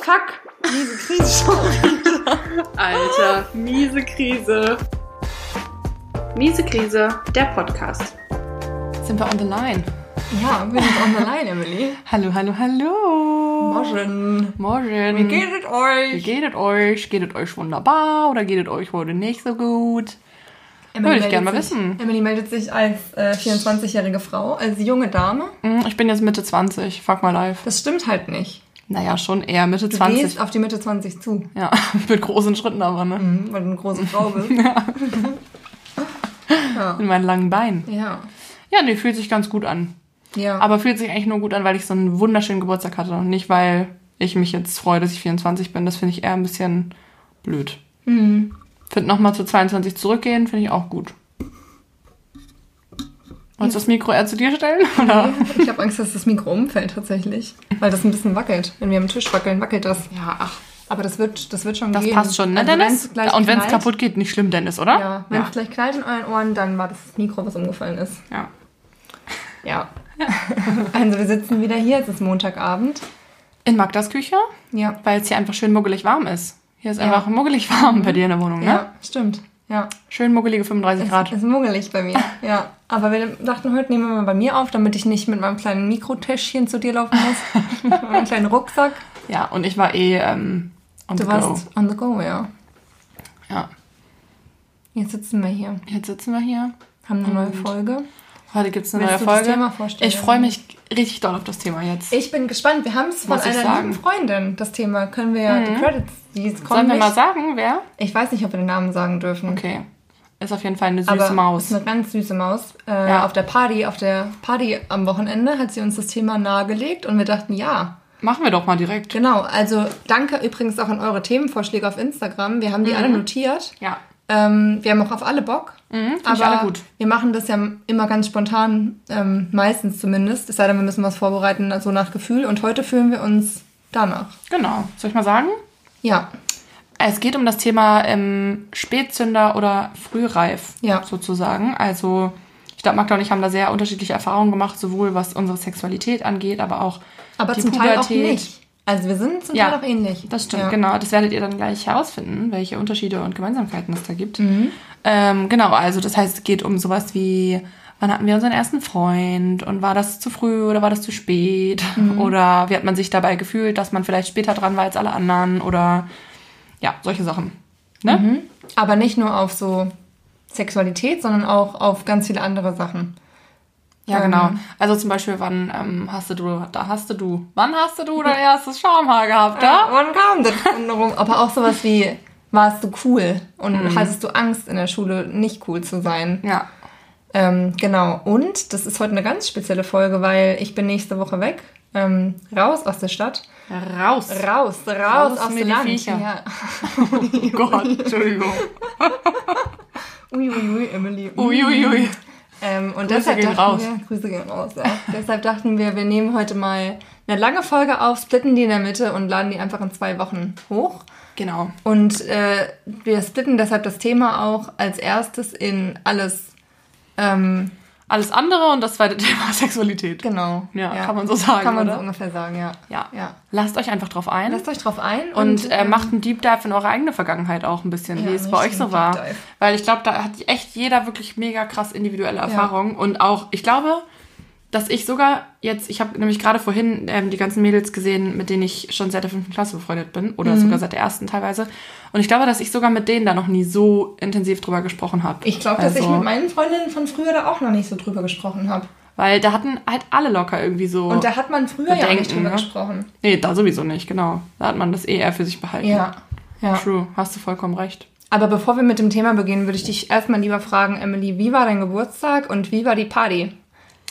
Fuck, miese Krise schon wieder. Alter, miese Krise. Miese Krise, der Podcast. Sind wir on the line? Ja, wir sind on the line, Emily. Hallo, hallo, hallo. Morgen. Morgen. Wie geht es euch? Wie geht es euch? Geht es euch wunderbar oder geht es euch heute nicht so gut? Würde ich gerne mal sich- wissen. Emily meldet sich als äh, 24-jährige Frau, als junge Dame. Hm, Ich bin jetzt Mitte 20. Fuck my life. Das stimmt halt nicht. Naja, schon eher Mitte Du 20. gehst auf die Mitte 20 zu, Ja, mit großen Schritten aber, ne? mhm, weil du eine große Frau bist. Mit meinen langen Beinen. ja. Ja, nee, fühlt sich ganz gut an. Ja. Aber fühlt sich eigentlich nur gut an, weil ich so einen wunderschönen Geburtstag hatte und nicht, weil ich mich jetzt freue, dass ich 24 bin. Das finde ich eher ein bisschen blöd. Mhm. Finde nochmal zu 22 zurückgehen, finde ich auch gut. Wolltest du das Mikro eher zu dir stellen? Oder? Ich habe Angst, dass das Mikro umfällt tatsächlich. Weil das ein bisschen wackelt. Wenn wir am Tisch wackeln, wackelt das. Ja, ach, Aber das wird, das wird schon das gehen. passt schon, ne, Also Dennis? wenn's Und wenn es kaputt geht, nicht schlimm, Dennis, oder? Ja, wenn es ja. gleich knallt in euren Ohren, dann war das Mikro, was umgefallen ist. ja. Ja. also wir sitzen wieder hier, es ist Montagabend. In Magdas Küche, Ja. weil es hier einfach schön muggelig warm ist. Hier ist Ja. einfach muggelig warm bei dir in der Wohnung, ne? Ja, stimmt. Ja. Schön muggelige 35 Es Grad. ist muggelig bei mir. Ja. Aber wir dachten, heute nehmen wir mal bei mir auf, damit ich nicht mit meinem kleinen Mikrotäschchen zu dir laufen muss. mit meinem kleinen Rucksack. Ja, und ich war eh ähm, on Du the warst go. on the go, ja. Ja, Jetzt sitzen wir hier, jetzt sitzen wir hier. haben eine neue Folge. Heute gibt es eine Willst neue du das Folge. Thema vorstellen? Ich freue mich richtig doll auf das Thema jetzt. Ich bin gespannt. Wir haben es von einer sagen. lieben Freundin, das Thema. Können wir ja die Credits, die kommen Sollen wir nicht. mal sagen, wer? Ich weiß nicht, ob wir den Namen sagen dürfen. Okay. Ist auf jeden Fall eine süße aber Maus. ist eine ganz süße Maus. Äh, Ja. Auf der Party, auf der Party am Wochenende hat sie uns das Thema nahegelegt und wir dachten, ja, Machen wir doch mal direkt. genau. Also danke übrigens auch an eure Themenvorschläge auf Instagram. Wir haben Mhm. die alle notiert. Ja. Ähm, wir haben auch auf alle Bock. Mhm, aber alle gut. wir machen das ja immer ganz spontan, ähm, meistens zumindest. Es sei denn, wir müssen was vorbereiten, so nach Gefühl. Und heute fühlen wir uns danach. Genau. Soll ich mal sagen? Ja, Es geht um das Thema ähm, Spätzünder oder Frühreif Ja. sozusagen. Also ich glaube, Magda und ich haben da sehr unterschiedliche Erfahrungen gemacht, sowohl was unsere Sexualität angeht, aber auch aber die zum Teil auch Pubertät. nicht. Also wir sind zum Ja, Teil auch ähnlich. Das stimmt, ja. genau. Das werdet ihr dann gleich herausfinden, welche Unterschiede und Gemeinsamkeiten es da gibt. Mhm. Ähm, genau, also das heißt, es geht um sowas wie, wann hatten wir unseren ersten Freund und war das zu früh oder war das zu spät? Mhm. Oder wie hat man sich dabei gefühlt, dass man vielleicht später dran war als alle anderen? Oder ja, solche Sachen. Ne? Mhm. Aber nicht nur auf so Sexualität, sondern auch auf ganz viele andere Sachen. Ja, Ähm. genau. Also zum Beispiel, wann ähm, hast du, da hast du, wann hast du dein erstes Schamhaar gehabt, Ja, ja? wann kam das rum? Aber auch sowas wie, warst du cool? Und hattest du Angst in der Schule, nicht cool zu sein? Ja. Ähm, genau. Und das ist heute eine ganz spezielle Folge, weil ich bin nächste Woche weg. Ähm, raus aus der Stadt. Raus. Raus, raus, Raus aus dem Land. Viecher. Ja. Oh Gott, Entschuldigung. Uiuiui, Emily. Uiuiui. Ähm, und Grüße deshalb gehen dachten raus. wir, Grüße gehen raus, ja. deshalb dachten wir, wir nehmen heute mal eine lange Folge auf, splitten die in der Mitte und laden die einfach in zwei Wochen hoch. Genau. Und äh, wir splitten deshalb das Thema auch als erstes in alles, ähm, Alles andere und das zweite Thema Sexualität. genau. Ja, kann man so sagen, Kann man oder? so ungefähr sagen, ja. Ja. ja. Lasst euch einfach drauf ein. Lasst euch drauf ein. und äh, ähm, macht einen Deep Dive in eure eigene Vergangenheit auch ein bisschen, Ja, wie es bei euch so war. Weil ich glaube, da hat echt jeder wirklich mega krass individuelle Erfahrungen. Und auch, ich glaube, dass ich sogar jetzt, ich habe nämlich gerade vorhin ähm, die ganzen Mädels gesehen, mit denen ich schon seit der fünften Klasse befreundet bin. Oder Mhm. sogar seit der ersten teilweise. Und ich glaube, dass ich sogar mit denen da noch nie so intensiv drüber gesprochen habe. Ich glaube, dass ich Also, mit meinen Freundinnen von früher da auch noch nicht so drüber gesprochen habe. Weil da hatten halt alle locker irgendwie so. Und da hat man früher ja auch nicht Bedenken, drüber ne? gesprochen. nee, da sowieso nicht, genau. Da hat man das eh eher für sich behalten. Ja. ja. True, hast du vollkommen recht. Aber bevor wir mit dem Thema beginnen, würde ich dich erstmal lieber fragen, Emily, wie war dein Geburtstag und wie war die Party?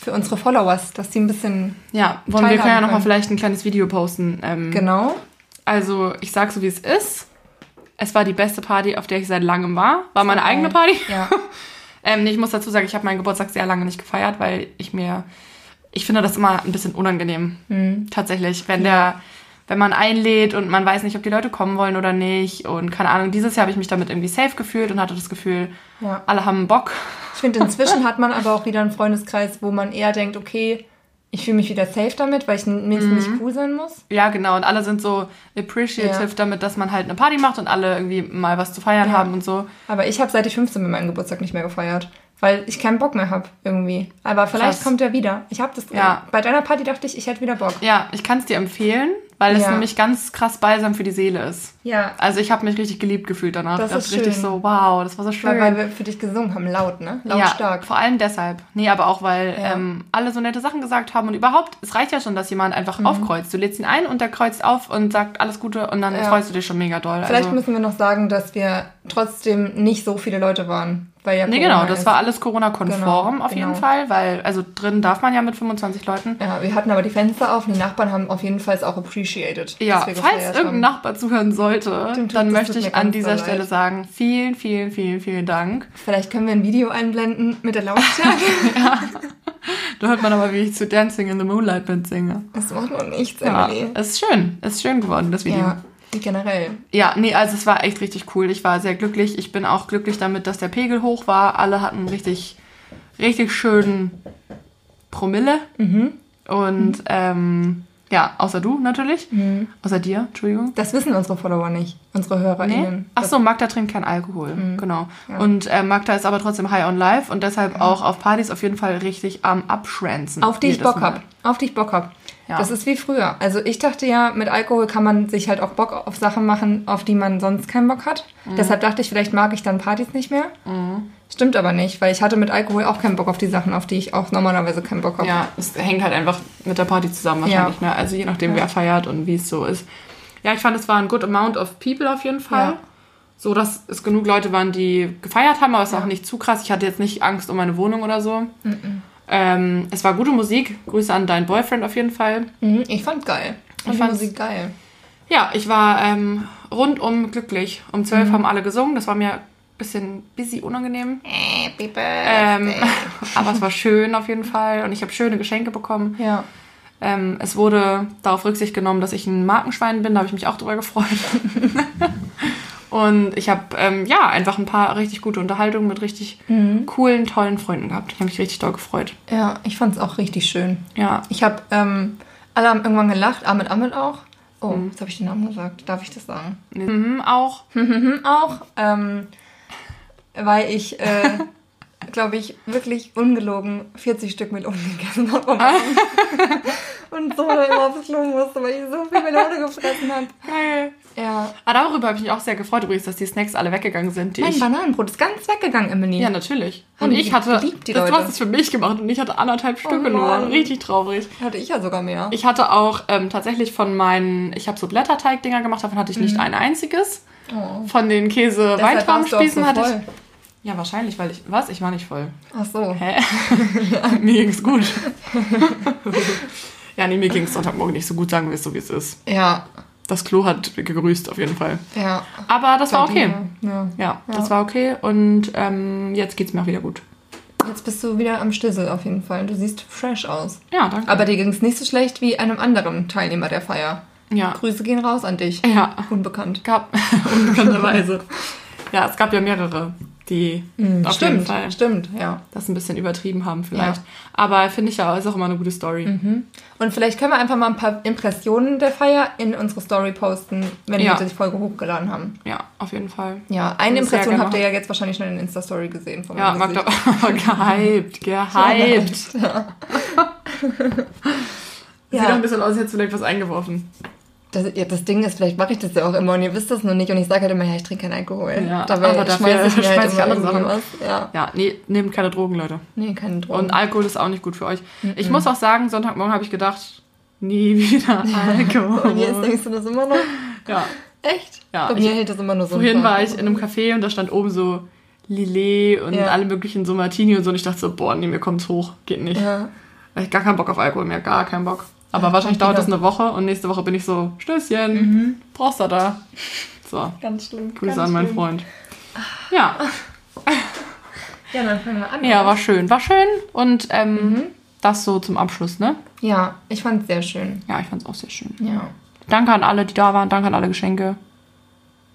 Für unsere Followers, dass die ein bisschen. Ja, wollen wir können ja noch mal können. vielleicht ein kleines Video posten. Ähm, Genau. Also, ich sag so, wie es ist. Es war die beste Party, auf der ich seit langem war. War meine geil. eigene Party. Ja. ähm, nee, ich muss dazu sagen, ich habe meinen Geburtstag sehr lange nicht gefeiert, weil ich mir, ich finde das immer ein bisschen unangenehm. Tatsächlich, wenn der, wenn man einlädt und man weiß nicht, ob die Leute kommen wollen oder nicht. Und keine Ahnung, dieses Jahr habe ich mich damit irgendwie safe gefühlt und hatte das Gefühl, Ja. alle haben Bock. Ich finde, inzwischen hat man aber auch wieder einen Freundeskreis, wo man eher denkt, okay, ich fühle mich wieder safe damit, weil ich n- mir nicht cool sein muss. Ja, genau. Und alle sind so appreciative Ja. damit, dass man halt eine Party macht und alle irgendwie mal was zu feiern Ja. haben und so. Aber ich habe seit ich 15 bin meinen Geburtstag nicht mehr gefeiert, weil ich keinen Bock mehr habe irgendwie. Aber vielleicht Krass. kommt er wieder. Ich habe das. Ja. Bei deiner Party dachte ich, ich hätte wieder Bock. Ja, ich kann es dir empfehlen, weil es Ja. nämlich ganz krass balsam für die Seele ist. Ja. Also ich habe mich richtig geliebt gefühlt danach. Das Das ist richtig schön. so, wow, das war so schön. Weil, weil wir für dich gesungen haben, laut, ne? ja, Lautstark. vor allem deshalb. Nee, aber auch, weil Ja. ähm, alle so nette Sachen gesagt haben und überhaupt, es reicht ja schon, dass jemand Mhm. einfach aufkreuzt. Du lädst ihn ein und der kreuzt auf und sagt alles Gute und dann Ja. freust du dich schon mega doll. Vielleicht also, müssen wir noch sagen, dass wir trotzdem nicht so viele Leute waren. Weil ja Nee, Corona genau, das ist. war alles Corona-konform Genau, auf jeden genau. Fall, weil, also drin darf man ja mit 25 Leuten. Ja, wir hatten aber die Fenster auf und die Nachbarn haben auf jeden Fall es auch appreciated. Ja, falls irgendein haben. Nachbar zuhören sollte, Dem dann möchte ich an dieser doll Stelle sagen, vielen, vielen, vielen, vielen Dank. Vielleicht können wir ein Video einblenden mit der Lautstärke. Da hört man aber, wie ich zu Dancing in the Moonlight mitsinge. das macht noch nichts, Ja, Emily. es ist schön. Es ist schön geworden, das Video. Ja, generell. Ja, nee, also es war echt richtig cool. Ich war sehr glücklich. Ich bin auch glücklich damit, dass der Pegel hoch war. Alle hatten richtig, richtig schönen Promille. Mhm. Und ähm, ja, außer du natürlich. Mhm. Außer dir, Entschuldigung. Das wissen unsere Follower nicht, unsere Nee? HörerInnen. Ach so, Magda trinkt kein Alkohol. Genau. Und äh, Magda ist aber trotzdem high on life und deshalb auch auf Partys auf jeden Fall richtig am Abschwänzen. Auf die ich Bock hab. Auf die ich Bock hab. Ja. Das ist wie früher. Also ich dachte ja, mit Alkohol kann man sich halt auch Bock auf Sachen machen, auf die man sonst keinen Bock hat. Mhm. Deshalb dachte ich, vielleicht mag ich dann Partys nicht mehr. Stimmt aber nicht, weil ich hatte mit Alkohol auch keinen Bock auf die Sachen, auf die ich auch normalerweise keinen Bock habe. Ja, es hängt halt einfach mit der Party zusammen wahrscheinlich. Ne? Also je nachdem, wer feiert und wie es so ist. Ja, ich fand, es war ein good amount of people auf jeden Fall. Ja. So, dass es genug Leute waren, die gefeiert haben, aber es war auch nicht zu krass. Ich hatte jetzt nicht Angst um meine Wohnung oder so. Ähm, es war gute Musik. Grüße an deinen Boyfriend auf jeden Fall. Mhm, ich fand's geil. Ich fand die fand's- Musik geil. Ja, ich war ähm, rundum glücklich. Um zwölf Mhm. haben alle gesungen. Das war mir ein bisschen busy unangenehm. Happy Ähm, aber es war schön auf jeden Fall. Und ich habe schöne Geschenke bekommen. ja. Ähm, es wurde darauf Rücksicht genommen, dass ich ein Markenschwein bin. Da habe ich mich auch drüber gefreut. Und ich habe ähm, ja einfach ein paar richtig gute Unterhaltungen mit richtig Mhm. coolen, tollen Freunden gehabt. Ich habe mich richtig doll gefreut. Ja, ich fand's auch richtig schön. Ja. Ich habe, ähm, alle haben irgendwann gelacht, Ahmed Ahmed auch. Oh, jetzt habe ich den Namen gesagt. Darf ich das sagen? Mhm, auch. Mhm, auch, ähm, weil ich, äh, glaube ich, wirklich ungelogen 40 Stück Melonen gegessen habe. Und so immer aufs Klo musste, weil ich so viel Melone gefressen habe. Geil. Ja. Ah, darüber habe ich mich auch sehr gefreut übrigens, dass die Snacks alle weggegangen sind. Die Mein ich, Bananenbrot ist ganz weggegangen, Emily. ja, natürlich. Haben Und ich hatte, geliebt, die das, hast es für mich gemacht und ich hatte anderthalb Stücke nur. Mann. Richtig traurig. Hatte ich ja sogar mehr. Ich hatte auch ähm, tatsächlich von meinen, ich habe so Blätterteig-Dinger gemacht, davon hatte ich nicht ein einziges. Oh. Von den Käse-Weintraumspießen so hatte ich. Ja, wahrscheinlich, weil ich. Was? Ich war nicht voll. Ach so. Hä? mir ging's gut. ja, nee, mir ging's Sonntagmorgen nicht so gut, sagen wir es so, wie es ist. Ja, Das Klo hat gegrüßt, auf jeden Fall. ja. Aber das war okay. Ja. Ja, das war okay und ähm, jetzt geht's mir auch wieder gut. Jetzt bist du wieder am Stissel auf jeden Fall. Du siehst fresh aus. Ja, danke. Aber dir ging es nicht so schlecht wie einem anderen Teilnehmer der Feier. ja. Grüße gehen raus an dich. Ja, Unbekannt. gab unbekannterweise. ja, es gab ja mehrere, die auf jeden Hm, stimmt, Fall stimmt, ja. das ein bisschen übertrieben haben vielleicht. Ja. Aber finde ich ja, ist auch immer eine gute Story. Und vielleicht können wir einfach mal ein paar Impressionen der Feier in unsere Story posten, wenn Ja. wir die Folge hochgeladen haben. Ja, auf jeden Fall. Ja, eine Impression habt ihr ja jetzt wahrscheinlich schon in der Insta-Story gesehen. Von Ja, Magda, Gesicht. gehypt, gehypt. Sieht Ja. doch ein bisschen aus, als hättest du vielleicht was eingeworfen. Das, ja, das Ding ist, vielleicht mache ich das ja auch immer und ihr wisst das noch nicht und ich sage halt immer, ja, ich trinke keinen Alkohol. Ja, Dabei aber dafür schmeiß ich mir halt schmeiß andere Sachen. was. Ja. Ja, nee, nehmt keine Drogen, Leute. Nee, keine Drogen. Und Alkohol ist auch nicht gut für euch. Ich muss auch sagen, Sonntagmorgen habe ich gedacht, nie wieder Alkohol. Und jetzt denkst du das immer noch? ja. Echt? Ja, Bei mir hält das immer nur so Vorhin war ich in einem Café und da stand oben so Lillet und Ja. alle möglichen so Martini und so. Und ich dachte so, boah, nee, mir kommt's hoch. Geht nicht. Ja. Weil ich gar keinen Bock auf Alkohol mehr, gar keinen Bock. Aber wahrscheinlich dauert das eine Woche und nächste Woche bin ich so, Stößchen, brauchst du da? So, Ganz schlimm. Grüße ganz an meinen schlimm. Freund. Ja, Ja, dann fangen wir an. ja, war schön. War schön und ähm, das so zum Abschluss, ne? Ja, ich fand es sehr schön. Ja, ich fand's auch sehr schön. Ja. Danke an alle, die da waren. Danke an alle Geschenke.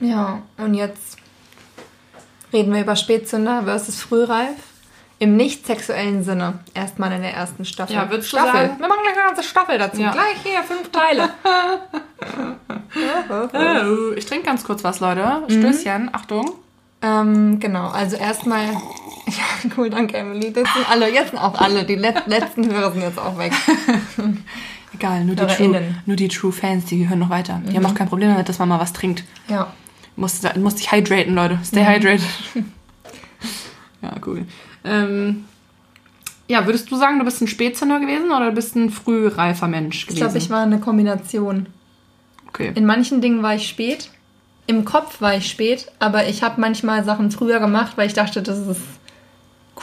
Ja, und jetzt reden wir über Spätzünder versus Frühreif. Im nicht sexuellen Sinne. Erstmal in der ersten Staffel. Ja, würdest du Staffel. sagen- Wir machen gleich eine ganze Staffel dazu. Ja. Gleich hier, fünf Teile. Oh, ich trinke ganz kurz was, Leute. Stößchen, Achtung. ähm, genau, also erstmal. Ja, cool, danke, Emily. Das sind alle, jetzt sind auch alle. Die let letzten Hörer sind jetzt auch weg. Egal, nur die, True, nur die True Fans, die hören noch weiter. Die haben auch kein Problem damit, dass man mal was trinkt. Ja. Muss, muss dich hydraten, Leute. Stay hydrated. ja, cool. Ähm, ja, würdest du sagen, du bist ein Spätzünder gewesen oder du bist ein frühreifer Mensch Ich gewesen? glaube, ich war eine Kombination. Okay. In manchen Dingen war ich spät. Im Kopf war ich spät, aber ich habe manchmal Sachen früher gemacht, weil ich dachte, dass es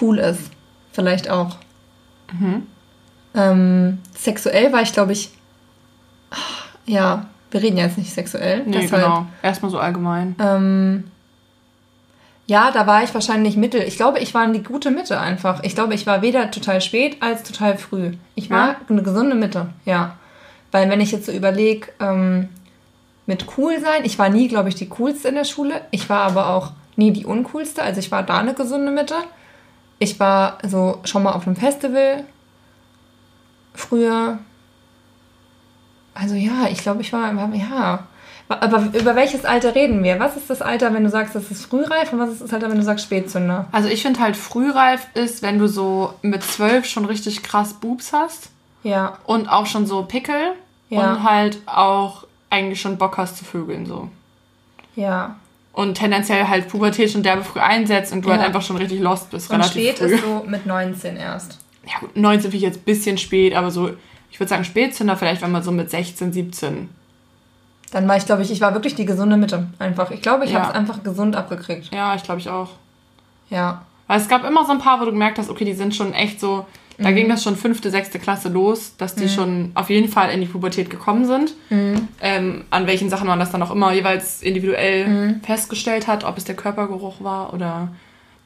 cool ist. Vielleicht auch. Mhm. Ähm, sexuell war ich, glaube ich. ach, Ja, wir reden ja jetzt nicht sexuell. Nee, deshalb, genau. Erstmal so allgemein. Ähm, ja, da war ich wahrscheinlich mittel. Ich glaube, ich war in die gute Mitte einfach. Ich glaube, ich war weder total spät als total früh. Ich war Ja? eine gesunde Mitte, ja. Weil wenn ich jetzt so überlege, ähm, mit cool sein, ich war nie, glaube ich, die coolste in der Schule. Ich war aber auch nie die uncoolste. Also ich war da eine gesunde Mitte. Ich war so schon mal auf einem Festival früher. Also ja, ich glaube, ich war, war ja. Aber über welches Alter reden wir? Was ist das Alter, wenn du sagst, das ist frühreif und was ist das Alter, wenn du sagst Spätzünder? Also ich finde halt frühreif ist, wenn du so mit zwölf schon richtig krass Boobs hast Ja, und auch schon so Pickel Ja. und halt auch eigentlich schon Bock hast zu vögeln so. ja. Und tendenziell halt Pubertät schon derbe früh einsetzt und du Ja. halt einfach schon richtig lost bist, Und relativ spät früh. ist so mit 19 erst. ja gut, 19 finde ich jetzt ein bisschen spät, aber so, ich würde sagen Spätzünder vielleicht, wenn man so mit 16, 17. Dann war ich, glaube ich, ich war wirklich die gesunde Mitte. Einfach. Ich glaube, ich Ja. habe es einfach gesund abgekriegt. Ja, ich glaube ich auch. Ja. Weil es gab immer so ein paar, wo du gemerkt hast, okay, die sind schon echt so, da Mhm. ging das schon fünfte, sechste Klasse los, dass die schon auf jeden Fall in die Pubertät gekommen sind. Mhm. Ähm, an welchen Sachen man das dann auch immer jeweils individuell Mhm. festgestellt hat, ob es der Körpergeruch war oder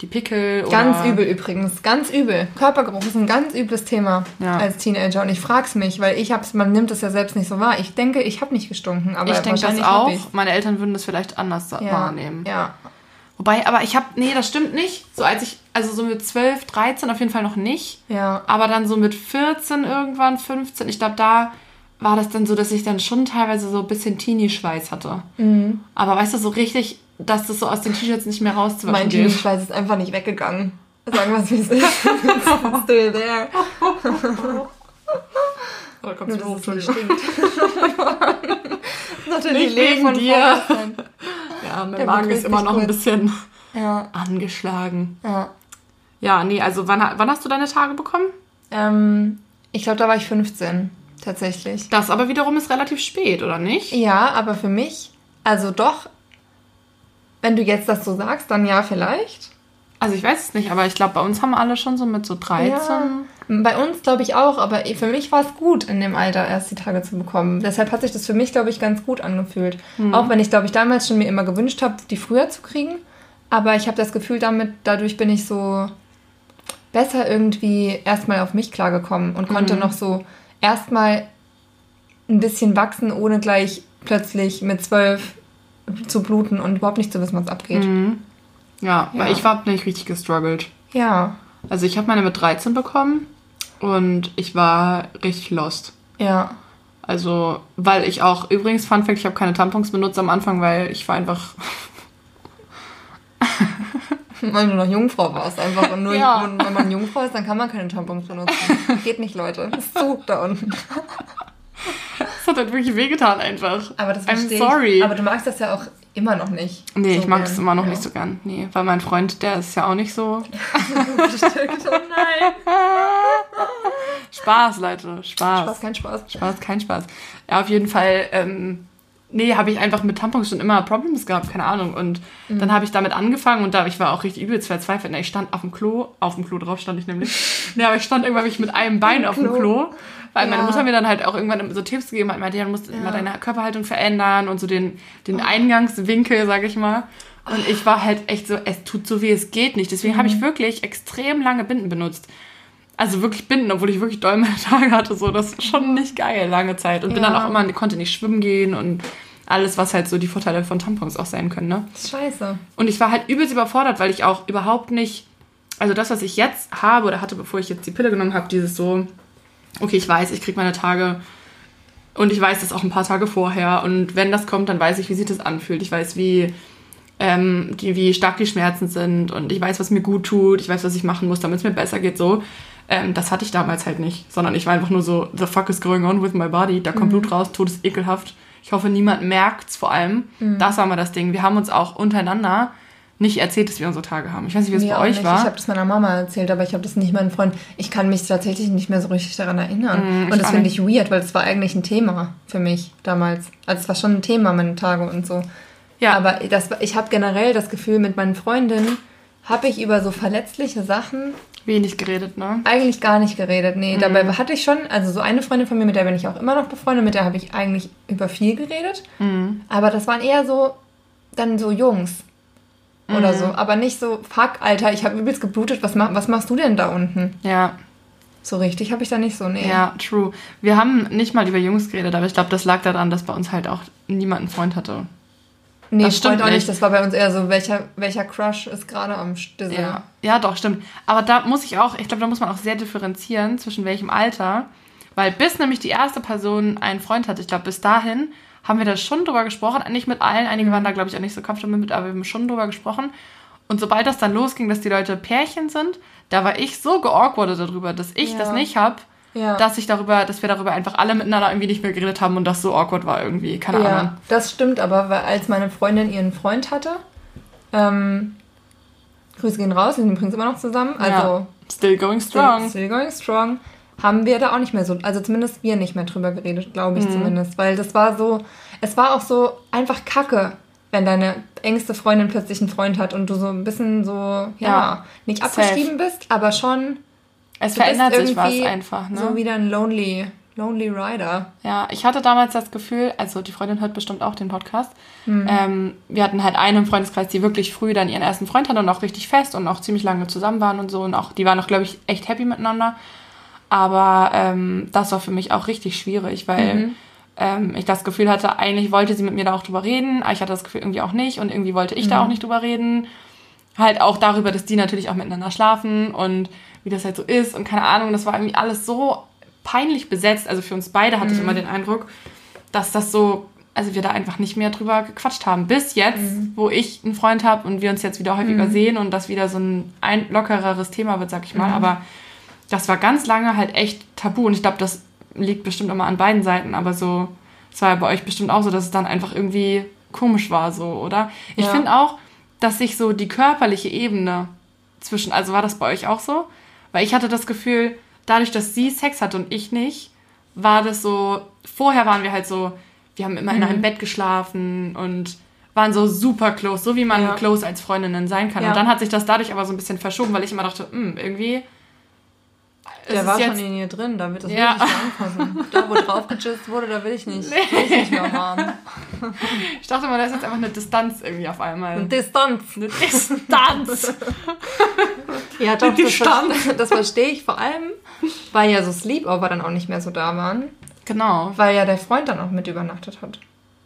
die Pickel Ganz oder... übel übrigens, ganz übel. Körpergeruch ist ein ganz übles Thema Ja. als Teenager und ich frag's mich, weil ich hab's, man nimmt es ja selbst nicht so wahr. Ich denke, ich habe nicht gestunken, aber Ich denke das auch. Meine Eltern würden das vielleicht anders Ja. wahrnehmen. Ja. Wobei, aber ich habe, nee, das stimmt nicht. So als ich, also so mit 12, 13 auf jeden Fall noch nicht. Ja. Aber dann so mit 14 irgendwann, 15, ich glaube, da war das dann so, dass ich dann schon teilweise so ein bisschen Teenie-Schweiß hatte. Mhm. Aber weißt du, so richtig, dass das so aus den T-Shirts nicht mehr rauszuwaschen Mein. Teenie-Schweiß ist einfach nicht weggegangen. Sagen wir es, wie es ist. It's still there. Oh, da Nur, dass es hoch, Entschuldigung. stinkt. Natürlich Nicht wegen dir. Ja, mein Der Magen ist immer noch ein kurz. bisschen Ja, angeschlagen. ja. Ja, nee, also wann, wann hast du deine Tage bekommen? Ähm, ich glaube, da war ich 15, tatsächlich. Das aber wiederum ist relativ spät, oder nicht? Ja, aber für mich, also doch, wenn du jetzt das so sagst, dann ja, vielleicht. Also ich weiß es nicht, aber ich glaube, bei uns haben alle schon so mit so 13. Ja. Bei uns glaube ich auch, aber für mich war es gut, in dem Alter erst die Tage zu bekommen. Deshalb hat sich das für mich, glaube ich, ganz gut angefühlt. Auch wenn ich, glaube ich, damals schon mir immer gewünscht habe, die früher zu kriegen. Aber ich habe das Gefühl, damit, dadurch bin ich so besser irgendwie erstmal auf mich klargekommen und konnte noch so erstmal ein bisschen wachsen, ohne gleich plötzlich mit zwölf zu bluten und überhaupt nicht zu wissen, was abgeht. Ja, weil Ja. ich habe nicht richtig gestruggelt. Ja, Also ich habe meine mit 13 bekommen und ich war richtig lost. ja. Also, weil ich auch, übrigens, Fun Fact, ich habe keine Tampons benutzt am Anfang, weil ich war einfach, Weil du noch Jungfrau warst einfach. Und nur Ja. und wenn man Jungfrau ist, dann kann man keine Tampons benutzen. Geht nicht, Leute. Ist zu da unten. das hat halt wirklich wehgetan einfach. Aber das I'm verstehe sorry. ich. Aber du magst das ja auch immer noch nicht. nee, so ich mag gern. es immer noch ja. nicht so gern. Nee, weil mein Freund, der ist ja auch nicht so. Oh nein. Spaß, Leute, Spaß. Spaß, kein Spaß. Spaß, kein Spaß. Ja, auf jeden Fall, ähm, nee, habe ich einfach mit Tampons schon immer Problems gehabt, keine Ahnung. Und Mhm. dann habe ich damit angefangen und da ich war auch richtig übelst verzweifelt. Ich stand auf dem Klo, auf dem Klo drauf stand ich nämlich. Nee, aber ich stand irgendwann wirklich mit einem Bein auf dem Klo. Weil meine Ja. Mutter mir dann halt auch irgendwann so Tipps gegeben hat, meinte, ja, du musst mal deine Körperhaltung verändern und so den, den Eingangswinkel, sag ich mal. Und ich war halt echt so, es tut so weh, es geht nicht. Deswegen Mhm. habe ich wirklich extrem lange Binden benutzt. Also wirklich binden, obwohl ich wirklich doll meine Tage hatte. So, das ist schon nicht geil, lange Zeit. Und bin Ja. dann auch immer, konnte nicht schwimmen gehen und alles, was halt so die Vorteile von Tampons auch sein können, ne? Scheiße. Und ich war halt übelst überfordert, weil ich auch überhaupt nicht, also das, was ich jetzt habe oder hatte, bevor ich jetzt die Pille genommen habe, dieses so, okay, ich weiß, ich kriege meine Tage und ich weiß das auch ein paar Tage vorher und wenn das kommt, dann weiß ich, wie sich das anfühlt. Ich weiß, wie, ähm, die, wie stark die Schmerzen sind und ich weiß, was mir gut tut, ich weiß, was ich machen muss, damit es mir besser geht, so. Ähm, das hatte ich damals halt nicht, sondern ich war einfach nur so, the fuck is going on with my body? Da kommt Blut raus, Tod ist ekelhaft. Ich hoffe, niemand merkt's vor allem. Das war mal das Ding. Wir haben uns auch untereinander nicht erzählt, dass wir unsere Tage haben. Ich weiß nicht, wie es bei euch nicht. Ich war. habe das meiner Mama erzählt, aber ich habe das nicht meinen Freunden. Ich kann mich tatsächlich nicht mehr so richtig daran erinnern. Mm, und das finde ich weird, weil das war eigentlich ein Thema für mich damals. Also es war schon ein Thema, meine Tage und so. Ja. Aber das, ich habe generell das Gefühl, mit meinen Freundinnen habe ich über so verletzliche Sachen Wenig geredet, ne? eigentlich gar nicht geredet. Mhm. Nee, dabei hatte ich schon, also so eine Freundin von mir, mit der bin ich auch immer noch befreundet, mit der habe ich eigentlich über viel geredet. Mhm. Aber das waren eher so, dann so Jungs oder Mhm. so. Aber nicht so, fuck, Alter, ich habe übelst geblutet, was, mach, was machst du denn da unten? Ja, So richtig habe ich da nicht so, nee. ja, true. Wir haben nicht mal über Jungs geredet, aber ich glaube, das lag daran, dass bei uns halt auch niemand einen Freund hatte. Nee, das stimmt auch nicht. Das war bei uns eher so, welcher, welcher Crush ist gerade am Stissel. Ja, ja, doch, stimmt. Aber da muss ich auch, ich glaube, da muss man auch sehr differenzieren zwischen welchem Alter. Weil bis nämlich die erste Person einen Freund hatte, ich glaube, bis dahin haben wir da schon drüber gesprochen. Nicht mit allen, einige waren da, glaube ich, auch nicht so comfortable mit, aber wir haben schon drüber gesprochen. Und sobald das dann losging, dass die Leute Pärchen sind, da war ich so geawkwardet darüber, dass ich Ja. das nicht habe, Ja. dass ich darüber, dass wir darüber einfach alle miteinander irgendwie nicht mehr geredet haben und das so awkward war irgendwie. Keine Ahnung. Ja, das stimmt aber, weil als meine Freundin ihren Freund hatte, ähm, Grüße gehen raus, wir sind übrigens immer noch zusammen, also. Still going strong. Still going strong, haben wir da auch nicht mehr so, also zumindest wir nicht mehr drüber geredet, glaube Mhm. ich zumindest, weil das war so, es war auch so einfach kacke, wenn deine engste Freundin plötzlich einen Freund hat und du so ein bisschen so, ja, Ja, nicht safe. abgeschrieben bist, aber schon Es du verändert sich was einfach. Ne? so wieder ein Lonely, Lonely Rider. Ja, ich hatte damals das Gefühl, also die Freundin hört bestimmt auch den Podcast. Ähm, wir hatten halt eine im Freundeskreis, die wirklich früh dann ihren ersten Freund hatte und auch richtig fest und auch ziemlich lange zusammen waren und so. Und auch, die waren auch, glaube ich, echt happy miteinander. Aber ähm, das war für mich auch richtig schwierig, weil ähm, ich das Gefühl hatte, eigentlich wollte sie mit mir da auch drüber reden, aber ich hatte das Gefühl irgendwie auch nicht und irgendwie wollte ich da auch nicht drüber reden. Halt auch darüber, dass die natürlich auch miteinander schlafen und wie das halt so ist und keine Ahnung, das war irgendwie alles so peinlich besetzt. Also für uns beide hatte ich immer den Eindruck, dass das so, also wir da einfach nicht mehr drüber gequatscht haben. Bis jetzt, wo ich einen Freund habe und wir uns jetzt wieder häufiger sehen und das wieder so ein, ein lockereres Thema wird, sag ich mal. Aber das war ganz lange halt echt tabu und ich glaube, das liegt bestimmt immer an beiden Seiten, aber so, es war ja bei euch bestimmt auch so, dass es dann einfach irgendwie komisch war, so, oder? Ich Ja. finde auch, dass sich so die körperliche Ebene zwischen, also war das bei euch auch so? Weil ich hatte das Gefühl, dadurch, dass sie Sex hatte und ich nicht, war das so, vorher waren wir halt so, wir haben immer in Mhm. einem Bett geschlafen und waren so super close, so wie man Ja. close als Freundinnen sein kann. Ja. Und dann hat sich das dadurch aber so ein bisschen verschoben, weil ich immer dachte, hm, irgendwie. Der war schon in ihr drin, da wird das Ja. will ich nicht anfassen. Da, wo drauf gejist wurde, da will ich nicht. Will ich nicht mehr haben. Ich dachte mal, da ist jetzt einfach eine Distanz irgendwie auf einmal. Distanz. Eine Distanz! Ja, doch, das, Distanz. verste- das verstehe ich vor allem, weil ja so Sleepover dann auch nicht mehr so da waren, genau. weil ja der Freund dann auch mit übernachtet hat.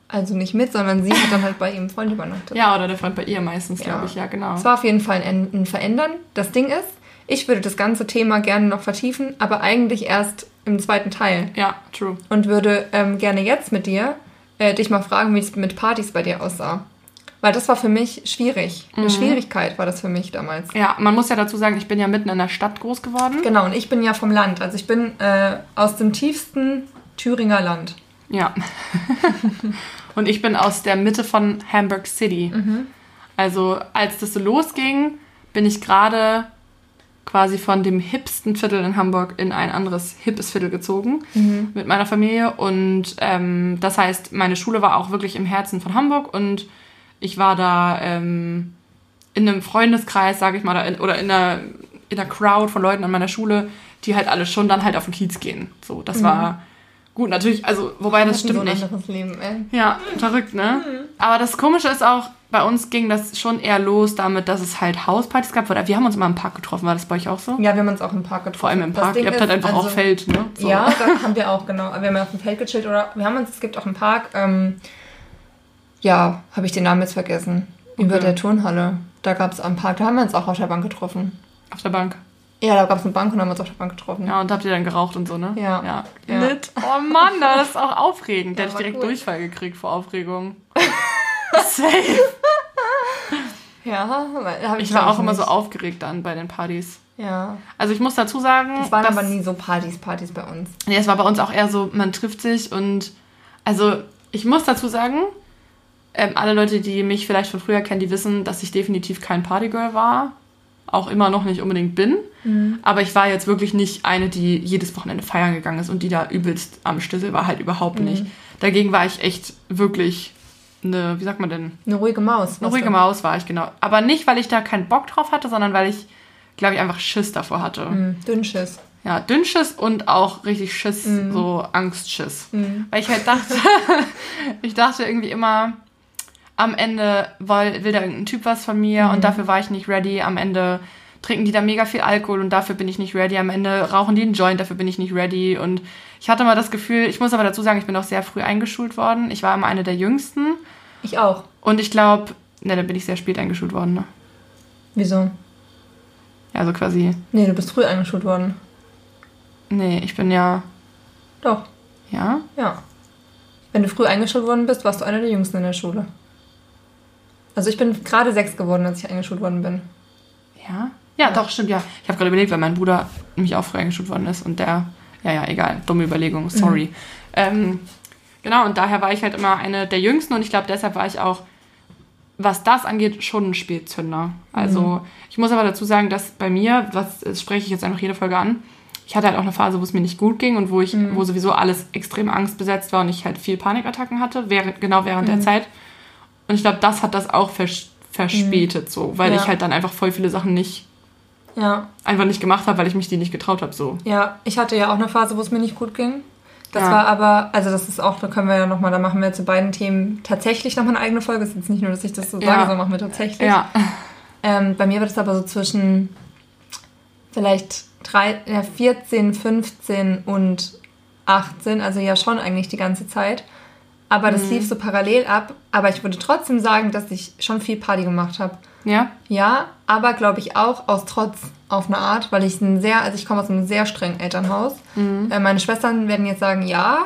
Also nicht mit, sondern sie hat dann halt bei ihrem Freund übernachtet. Ja, oder der Freund bei ihr meistens, glaube Ja. ich, ja, genau. Es war auf jeden Fall ein, ein Verändern. Das Ding ist, ich würde das ganze Thema gerne noch vertiefen, aber eigentlich erst im zweiten Teil. Ja, true. Und würde ähm, gerne jetzt mit dir äh, dich mal fragen, wie es mit Partys bei dir aussah. Weil das war für mich schwierig. Eine Schwierigkeit war das für mich damals. Ja, man muss ja dazu sagen, ich bin ja mitten in der Stadt groß geworden. Genau, und ich bin ja vom Land. Also ich bin äh, aus dem tiefsten Thüringer Land. Ja. Und ich bin aus der Mitte von Hamburg City. Also als das so losging, bin ich gerade quasi von dem hipsten Viertel in Hamburg in ein anderes hippes Viertel gezogen mit meiner Familie. Und ähm, das heißt, meine Schule war auch wirklich im Herzen von Hamburg und ich war da ähm, in einem Freundeskreis, sage ich mal, oder in, oder in einer, in einer Crowd von Leuten an meiner Schule, die halt alle schon dann halt auf den Kiez gehen. So, das war Gut, natürlich, also, wobei das stimmt so nicht. Leben, ey. Ja, verrückt, ne? Aber das Komische ist auch, bei uns ging das schon eher los damit, dass es halt Hauspartys gab. Oder wir haben uns immer im Park getroffen. War das bei euch auch so? Ja, wir haben uns auch im Park getroffen. Vor allem im Das Park. Ihr habt halt einfach auch also- Feld, ne? So. Ja, da haben wir auch, genau. Wir haben ja auf dem Feld gechillt oder wir haben uns, es gibt auch einen Park, ähm, ja, habe ich den Namen jetzt vergessen. Über Okay. der Turnhalle. Da gab es einen Park, da haben wir uns auch auf der Bank getroffen. Auf der Bank. Ja, da gab es eine Bank und haben uns auf der Bank getroffen. Ja, und habt ihr dann geraucht und so, ne? Ja. Ja. Ja. Lit. Oh Mann, das ist auch aufregend. Da Ja, hätte ich direkt cool. Durchfall gekriegt vor Aufregung. Safe. Ja, hab Ich war auch immer so nicht. aufgeregt dann bei den Partys. Ja. Also ich muss dazu sagen, Es waren dass- aber nie so Partys, Partys bei uns. Nee, es war bei uns auch eher so, man trifft sich und also ich muss dazu sagen, ähm, alle Leute, die mich vielleicht von früher kennen, die wissen, dass ich definitiv kein Partygirl war. Auch immer noch nicht unbedingt bin. Aber ich war jetzt wirklich nicht eine, die jedes Wochenende feiern gegangen ist und die da übelst am Stissel war, halt überhaupt nicht. Dagegen war ich echt wirklich eine, wie sagt man denn? Eine ruhige Maus. Eine ruhige Maus war ich, genau. Aber nicht, weil ich da keinen Bock drauf hatte, sondern weil ich, glaube ich, einfach Schiss davor hatte. Mhm. Dünnschiss. Ja, Dünnschiss und auch richtig Schiss, so Angstschiss. Weil ich halt dachte, ich dachte irgendwie immer, am Ende will, will da irgendein Typ was von mir und dafür war ich nicht ready. Am Ende trinken die da mega viel Alkohol und dafür bin ich nicht ready. Am Ende rauchen die einen Joint, dafür bin ich nicht ready. Und ich hatte mal das Gefühl, ich muss aber dazu sagen, ich bin auch sehr früh eingeschult worden. Ich war immer eine der Jüngsten. Ich auch. Und ich glaube, ne, dann bin ich sehr spät eingeschult worden. Ne? Wieso? Ja, also quasi, Nee, du bist früh eingeschult worden. nee, ich bin ja, Doch, ja, ja. Wenn du früh eingeschult worden bist, warst du einer der Jüngsten in der Schule. Also ich bin gerade sechs geworden, als ich eingeschult worden bin. Ja? Ja, doch, stimmt, ja. Ich habe gerade überlegt, weil mein Bruder nämlich auch früh eingeschult worden ist und der, ja, ja, egal, dumme Überlegung, sorry. Ähm, genau, und daher war ich halt immer eine der Jüngsten und ich glaube, deshalb war ich auch, was das angeht, schon ein Spätzünder. Also, ich muss aber dazu sagen, dass bei mir, was das spreche ich jetzt einfach jede Folge an, ich hatte halt auch eine Phase, wo es mir nicht gut ging und wo ich, wo sowieso alles extrem angstbesetzt war und ich halt viel Panikattacken hatte, während, genau während der Zeit. Und ich glaube, das hat das auch vers verspätet so, weil Ja. ich halt dann einfach voll viele Sachen nicht Ja, einfach nicht gemacht habe, weil ich mich die nicht getraut habe so. ja. Ich hatte ja auch eine Phase, wo es mir nicht gut ging. Das Ja. war aber, also das ist auch, da können wir ja nochmal, da machen wir zu beiden Themen tatsächlich nochmal eine eigene Folge. Es ist jetzt nicht nur, dass ich das so Ja. sage, sondern machen wir tatsächlich. Ja. Ähm, bei mir war das aber so zwischen vielleicht drei, ja, 14, 15 und 18, also ja schon eigentlich die ganze Zeit. Aber das lief so parallel ab. Aber ich würde trotzdem sagen, dass ich schon viel Party gemacht habe. Ja? Ja, aber glaube ich auch aus Trotz auf eine Art, weil ich ein sehr, also ich komme aus einem sehr strengen Elternhaus. Äh, meine Schwestern werden jetzt sagen, ja.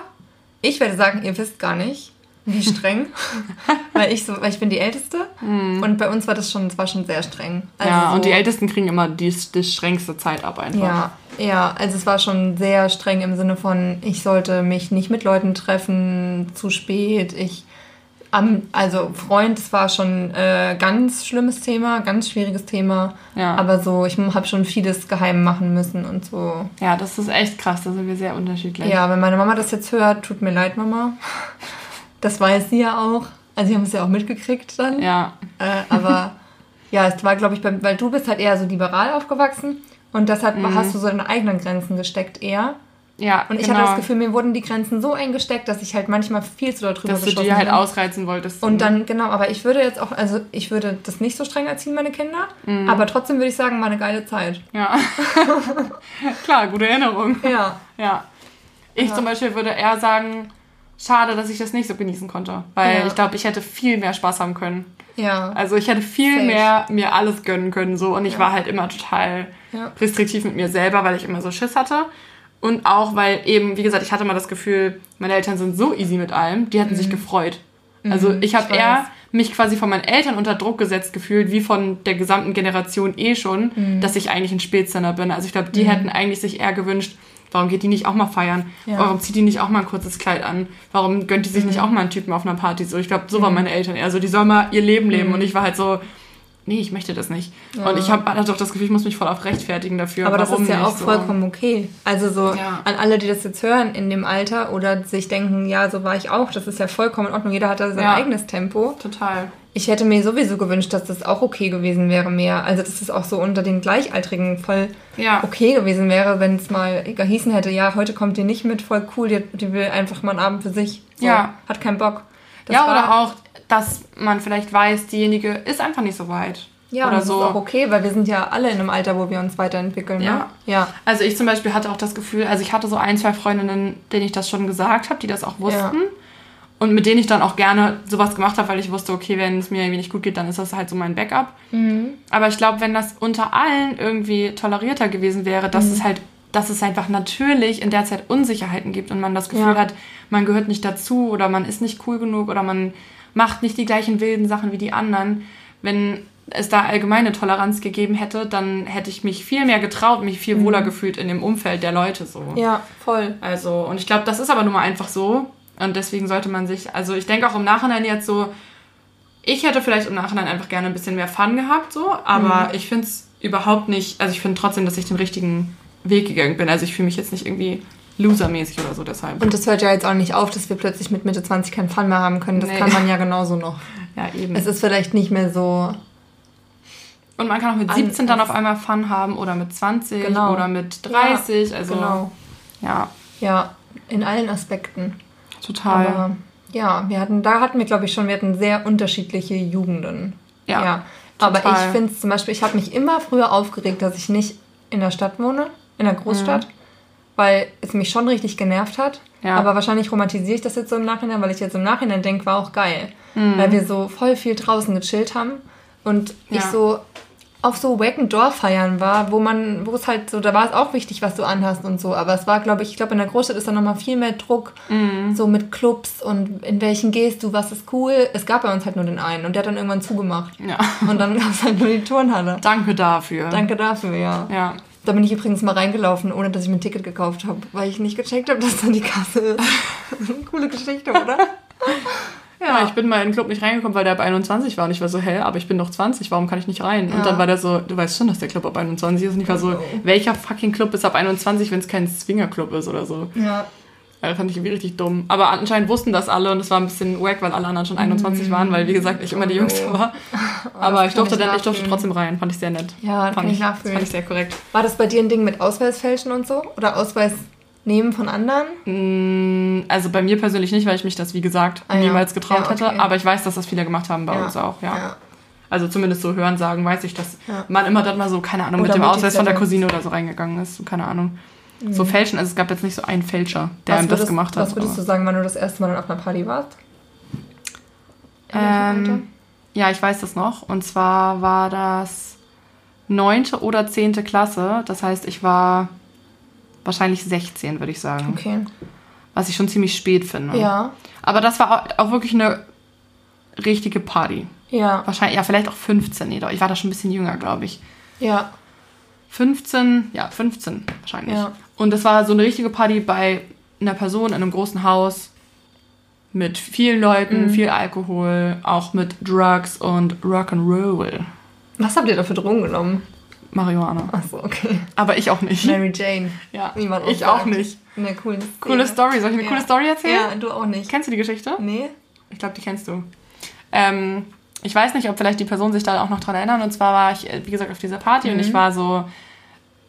Ich werde sagen, ihr wisst gar nicht, wie streng, weil ich so, weil ich bin die Älteste und bei uns war das schon, es war schon sehr streng. Also ja, und so- die Ältesten kriegen immer die, die strengste Zeit ab einfach. Ja, ja, also es war schon sehr streng im Sinne von, ich sollte mich nicht mit Leuten treffen, zu spät. Ich, am, also Freund, es war schon äh, ganz schlimmes Thema, ganz schwieriges Thema. Ja. Aber so, ich habe schon vieles geheim machen müssen und so. Ja, das ist echt krass, da sind wir sehr unterschiedlich. Ja, wenn meine Mama das jetzt hört, tut mir leid, Mama. Das weiß sie ja auch. Also sie haben es ja auch mitgekriegt dann. Ja. Äh, aber ja, es war, glaube ich, beim, weil du bist halt eher so liberal aufgewachsen und deshalb Mhm. hast du so deine eigenen Grenzen gesteckt eher. Ja, Und ich genau. hatte das Gefühl, mir wurden die Grenzen so eingesteckt, dass ich halt manchmal viel zu doll drüber dass du geschossen die halt bin. ausreizen wolltest. Und dann, genau, aber ich würde jetzt auch, also ich würde das nicht so streng erziehen, meine Kinder, Mhm. aber trotzdem würde ich sagen, war eine geile Zeit. Ja. Klar, gute Erinnerung. Ja. Ja. Ich zum Beispiel würde eher sagen, schade, dass ich das nicht so genießen konnte. Weil Ja. ich glaube, ich hätte viel mehr Spaß haben können. Ja. Also ich hätte viel Safe. mehr mir alles gönnen können so und ich war halt immer total Ja. restriktiv mit mir selber, weil ich immer so Schiss hatte und auch weil eben wie gesagt ich hatte mal das Gefühl meine Eltern sind so easy mit allem, die hätten sich gefreut. Also ich habe Mhm. eher mich quasi von meinen Eltern unter Druck gesetzt gefühlt, wie von der gesamten Generation eh schon, Mhm. dass ich eigentlich ein Spätzünder bin. Also ich glaube, die hätten eigentlich sich eher gewünscht, warum geht die nicht auch mal feiern? Ja. Warum zieht die nicht auch mal ein kurzes Kleid an? Warum gönnt die sich Mhm. nicht auch mal einen Typen auf einer Party? So, ich glaube, so waren meine Eltern eher so, die sollen mal ihr Leben leben. Und ich war halt so, nee, ich möchte das nicht. Mhm. Ja. Und ich habe hatte auch das Gefühl, ich muss mich voll auf rechtfertigen dafür. Aber das ist ja auch so. vollkommen okay. Also so Ja. an alle, die das jetzt hören in dem Alter oder sich denken, ja, so war ich auch, das ist ja vollkommen in Ordnung. Jeder hat da sein Ja. eigenes Tempo. Total. Ich hätte mir sowieso gewünscht, dass das auch okay gewesen wäre mehr. Also dass es auch so unter den Gleichaltrigen voll Ja. okay gewesen wäre, wenn es mal gehießen hätte, ja, heute kommt die nicht mit, voll cool, die, die will einfach mal einen Abend für sich. So, Ja. Hat keinen Bock. Das ja, oder auch, dass man vielleicht weiß, diejenige ist einfach nicht so weit. Ja, oder das so. ist auch okay, weil wir sind ja alle in einem Alter, wo wir uns weiterentwickeln. Ne? Ja. Ja. Also ich zum Beispiel hatte auch das Gefühl, also ich hatte so ein, zwei Freundinnen, denen ich das schon gesagt habe, die das auch wussten. Und mit denen ich dann auch gerne sowas gemacht habe, weil ich wusste, okay, wenn es mir irgendwie nicht gut geht, dann ist das halt so mein Backup. Aber ich glaube, wenn das unter allen irgendwie tolerierter gewesen wäre, dass es halt, dass es einfach natürlich in der Zeit Unsicherheiten gibt und man das Gefühl Ja. hat, man gehört nicht dazu oder man ist nicht cool genug oder man macht nicht die gleichen wilden Sachen wie die anderen. Wenn es da allgemeine Toleranz gegeben hätte, dann hätte ich mich viel mehr getraut, mich viel wohler gefühlt in dem Umfeld der Leute so. Ja, voll. Also, und ich glaube, das ist aber nun mal einfach so. Und deswegen sollte man sich, also ich denke auch im Nachhinein jetzt so, ich hätte vielleicht im Nachhinein einfach gerne ein bisschen mehr Fun gehabt, so, aber ich finde es überhaupt nicht, also ich finde trotzdem, dass ich den richtigen Weg gegangen bin. Also ich fühle mich jetzt nicht irgendwie losermäßig oder so deshalb. Und das hört ja jetzt auch nicht auf, dass wir plötzlich mit Mitte 20 keinen Fun mehr haben können. Das Nee. kann man ja genauso noch. ja, eben. Es ist vielleicht nicht mehr so. und man kann auch mit An- 17 dann auf einmal Fun haben oder mit 20 Genau. oder mit 30. Ja, also Genau. ja, Ja, in allen Aspekten. Total. Aber ja, wir hatten, da hatten wir, glaube ich, schon, wir hatten sehr unterschiedliche Jugenden. Ja, Aber total. ich finde es zum Beispiel, ich habe mich immer früher aufgeregt, dass ich nicht in der Stadt wohne, in der Großstadt, weil es mich schon richtig genervt hat. Mhm. Ja. Aber wahrscheinlich romantisiere ich das jetzt so im Nachhinein, weil ich jetzt im Nachhinein denke, war auch geil. Mhm. Weil wir so voll viel draußen gechillt haben und ich Ja. so auf so wacken Dorffeiern war, wo man, wo es halt so, da war es auch wichtig, was du anhast und so. Aber es war, glaube ich, ich glaube, in der Großstadt ist da nochmal viel mehr Druck, Mhm. so mit Clubs und in welchen gehst du, was ist cool. Es gab bei uns halt nur den einen und der hat dann irgendwann zugemacht. Ja. Und dann gab es halt nur die Turnhalle. Danke dafür. Danke dafür, ja. Ja. Da bin ich übrigens mal reingelaufen, ohne dass ich mir ein Ticket gekauft habe, weil ich nicht gecheckt habe, dass da die Kasse ist. Coole Geschichte, oder? Ja, ich bin mal in den Club nicht reingekommen, weil der ab 21 war und ich war so, hä, aber ich bin doch 20, warum kann ich nicht rein? Ja. Und dann war der so, du weißt schon, dass der Club ab 21 ist und ich war so, Oh. welcher fucking Club ist ab 21, wenn es kein Swingerclub ist oder so? Ja. Ja, Das fand ich irgendwie richtig dumm. Aber anscheinend wussten das alle und es war ein bisschen wack, weil alle anderen schon 21 waren, weil wie gesagt, ich immer die Jüngste Oh. war. Aber das ich durfte ich dann, ich durfte trotzdem rein, fand ich sehr nett. Ja, das fand kann ich nachfühlen. Fand ich sehr korrekt. War das bei dir ein Ding mit Ausweisfälschen und so? Oder Ausweis nehmen von anderen? Mm, Also bei mir persönlich nicht, weil ich mich das, wie gesagt, Ah, ja. niemals getraut Ja, okay. hätte. Aber ich weiß, dass das viele gemacht haben bei uns auch, ja. Also zumindest so hören sagen, weiß ich, dass Ja. man immer dann mal so, keine Ahnung, mit Oder dem Ausweis von der. Cousine oder so reingegangen ist. Keine Ahnung. So fälschen, also es gab jetzt nicht so einen Fälscher, der was einem das würdest, gemacht hat. Was würdest du sagen, wann du das erste Mal dann auf einer Party warst? Ähm, ja, ich weiß das noch. Und zwar war das neunte oder zehnte Klasse. Das heißt, ich war wahrscheinlich 16, würde ich sagen. Okay. Was ich schon ziemlich spät finde. Ja. Aber das war auch, wirklich eine richtige Party. Ja. Wahrscheinlich, ja, vielleicht auch 15. Nee, doch, ich war da schon ein bisschen jünger, glaube ich. Ja. 15, ja, 15 wahrscheinlich. Ja. Und das war so eine richtige Party bei einer Person in einem großen Haus mit vielen Leuten, Mhm. viel Alkohol, auch mit Drugs und Rock'n'Roll. Was habt ihr da für Drogen genommen? Marihuana. Achso, okay. Aber ich auch nicht. Mary Jane. Ja, Wie man ich sagt. auch nicht. Eine coole Coole Story. Soll ich eine Ja. coole Story erzählen? Ja, du auch nicht. Kennst du die Geschichte? Nee? Ich glaube, die kennst du. Ähm, ich weiß nicht, ob vielleicht die Person sich da auch noch dran erinnern. Und zwar war ich, äh, wie gesagt, auf dieser Party und Mhm. ich war so,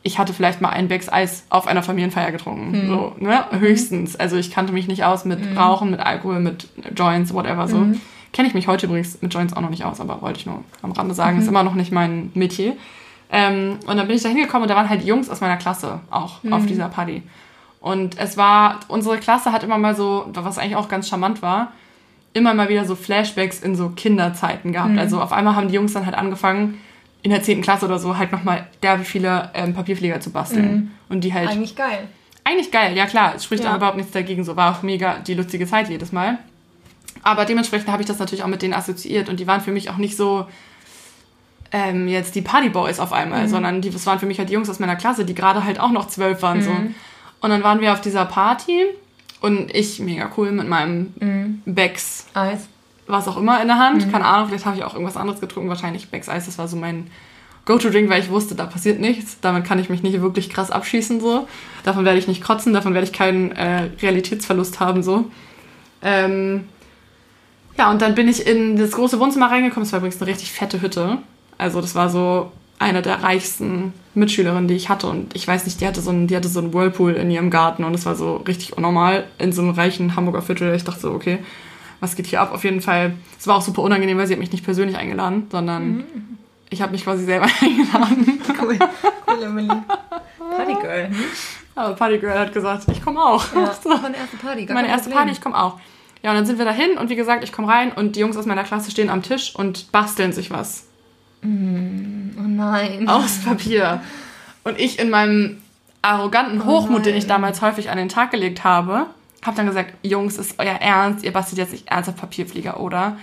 ich hatte vielleicht mal ein Becks Eis auf einer Familienfeier getrunken. Mhm. So, ne? Höchstens. Also ich kannte mich nicht aus mit Rauchen, mit Alkohol, mit Joints, whatever so. Mhm. Kenne ich mich heute übrigens mit Joints auch noch nicht aus, aber wollte ich nur am Rande sagen, Mhm. ist immer noch nicht mein Metier. Ähm, und dann bin ich da hingekommen und da waren halt Jungs aus meiner Klasse auch Mhm. auf dieser Party. Und es war, unsere Klasse hat immer mal so, was eigentlich auch ganz charmant war, immer mal wieder so Flashbacks in so Kinderzeiten gehabt. Mhm. Also auf einmal haben die Jungs dann halt angefangen, in der 10. Klasse oder so halt nochmal derbe viele ähm, Papierflieger zu basteln. Und die halt. Eigentlich, Eigentlich geil. geil, ja klar, es spricht Ja. auch überhaupt nichts dagegen. So war auch mega die lustige Zeit jedes Mal. Aber dementsprechend habe ich das natürlich auch mit denen assoziiert und die waren für mich auch nicht so ähm, jetzt die Partyboys auf einmal, sondern die, das waren für mich halt die Jungs aus meiner Klasse, die gerade halt auch noch zwölf waren. So. Und dann waren wir auf dieser Party und ich mega cool mit meinem Becks Eis. was auch immer in der Hand. Keine Ahnung, vielleicht habe ich auch irgendwas anderes getrunken. Wahrscheinlich Becks Eis, das war so mein Go-To-Drink, weil ich wusste, da passiert nichts. Damit kann ich mich nicht wirklich krass abschießen. so. Davon werde ich nicht kotzen, davon werde ich keinen äh, Realitätsverlust haben. so. Ähm, Ja, und dann bin ich in das große Wohnzimmer reingekommen. Es war übrigens eine richtig fette Hütte. Also das war so eine der reichsten Mitschülerinnen, die ich hatte. Und ich weiß nicht, die hatte so einen, die hatte so einen Whirlpool in ihrem Garten und es war so richtig unnormal in so einem reichen Hamburger Viertel. Ich dachte so, okay, was geht hier ab? Auf jeden Fall. Es war auch super unangenehm, weil sie hat mich nicht persönlich eingeladen, sondern mhm. ich habe mich quasi selber eingeladen. Cool, cool, Emily. Partygirl. Aber Partygirl hat gesagt, ich komme auch. Ja, so. Meine erste Party. Meine erste Party, ich komme auch. Ja, und dann sind wir dahin und wie gesagt, ich komme rein und die Jungs aus meiner Klasse stehen am Tisch und basteln sich was. Mm, oh nein. Aus Papier. Und ich in meinem arroganten oh Hochmut, oh den ich damals häufig an den Tag gelegt habe, habe dann gesagt, Jungs, ist euer Ernst, ihr bastelt jetzt nicht ernsthaft Papierflieger, oder?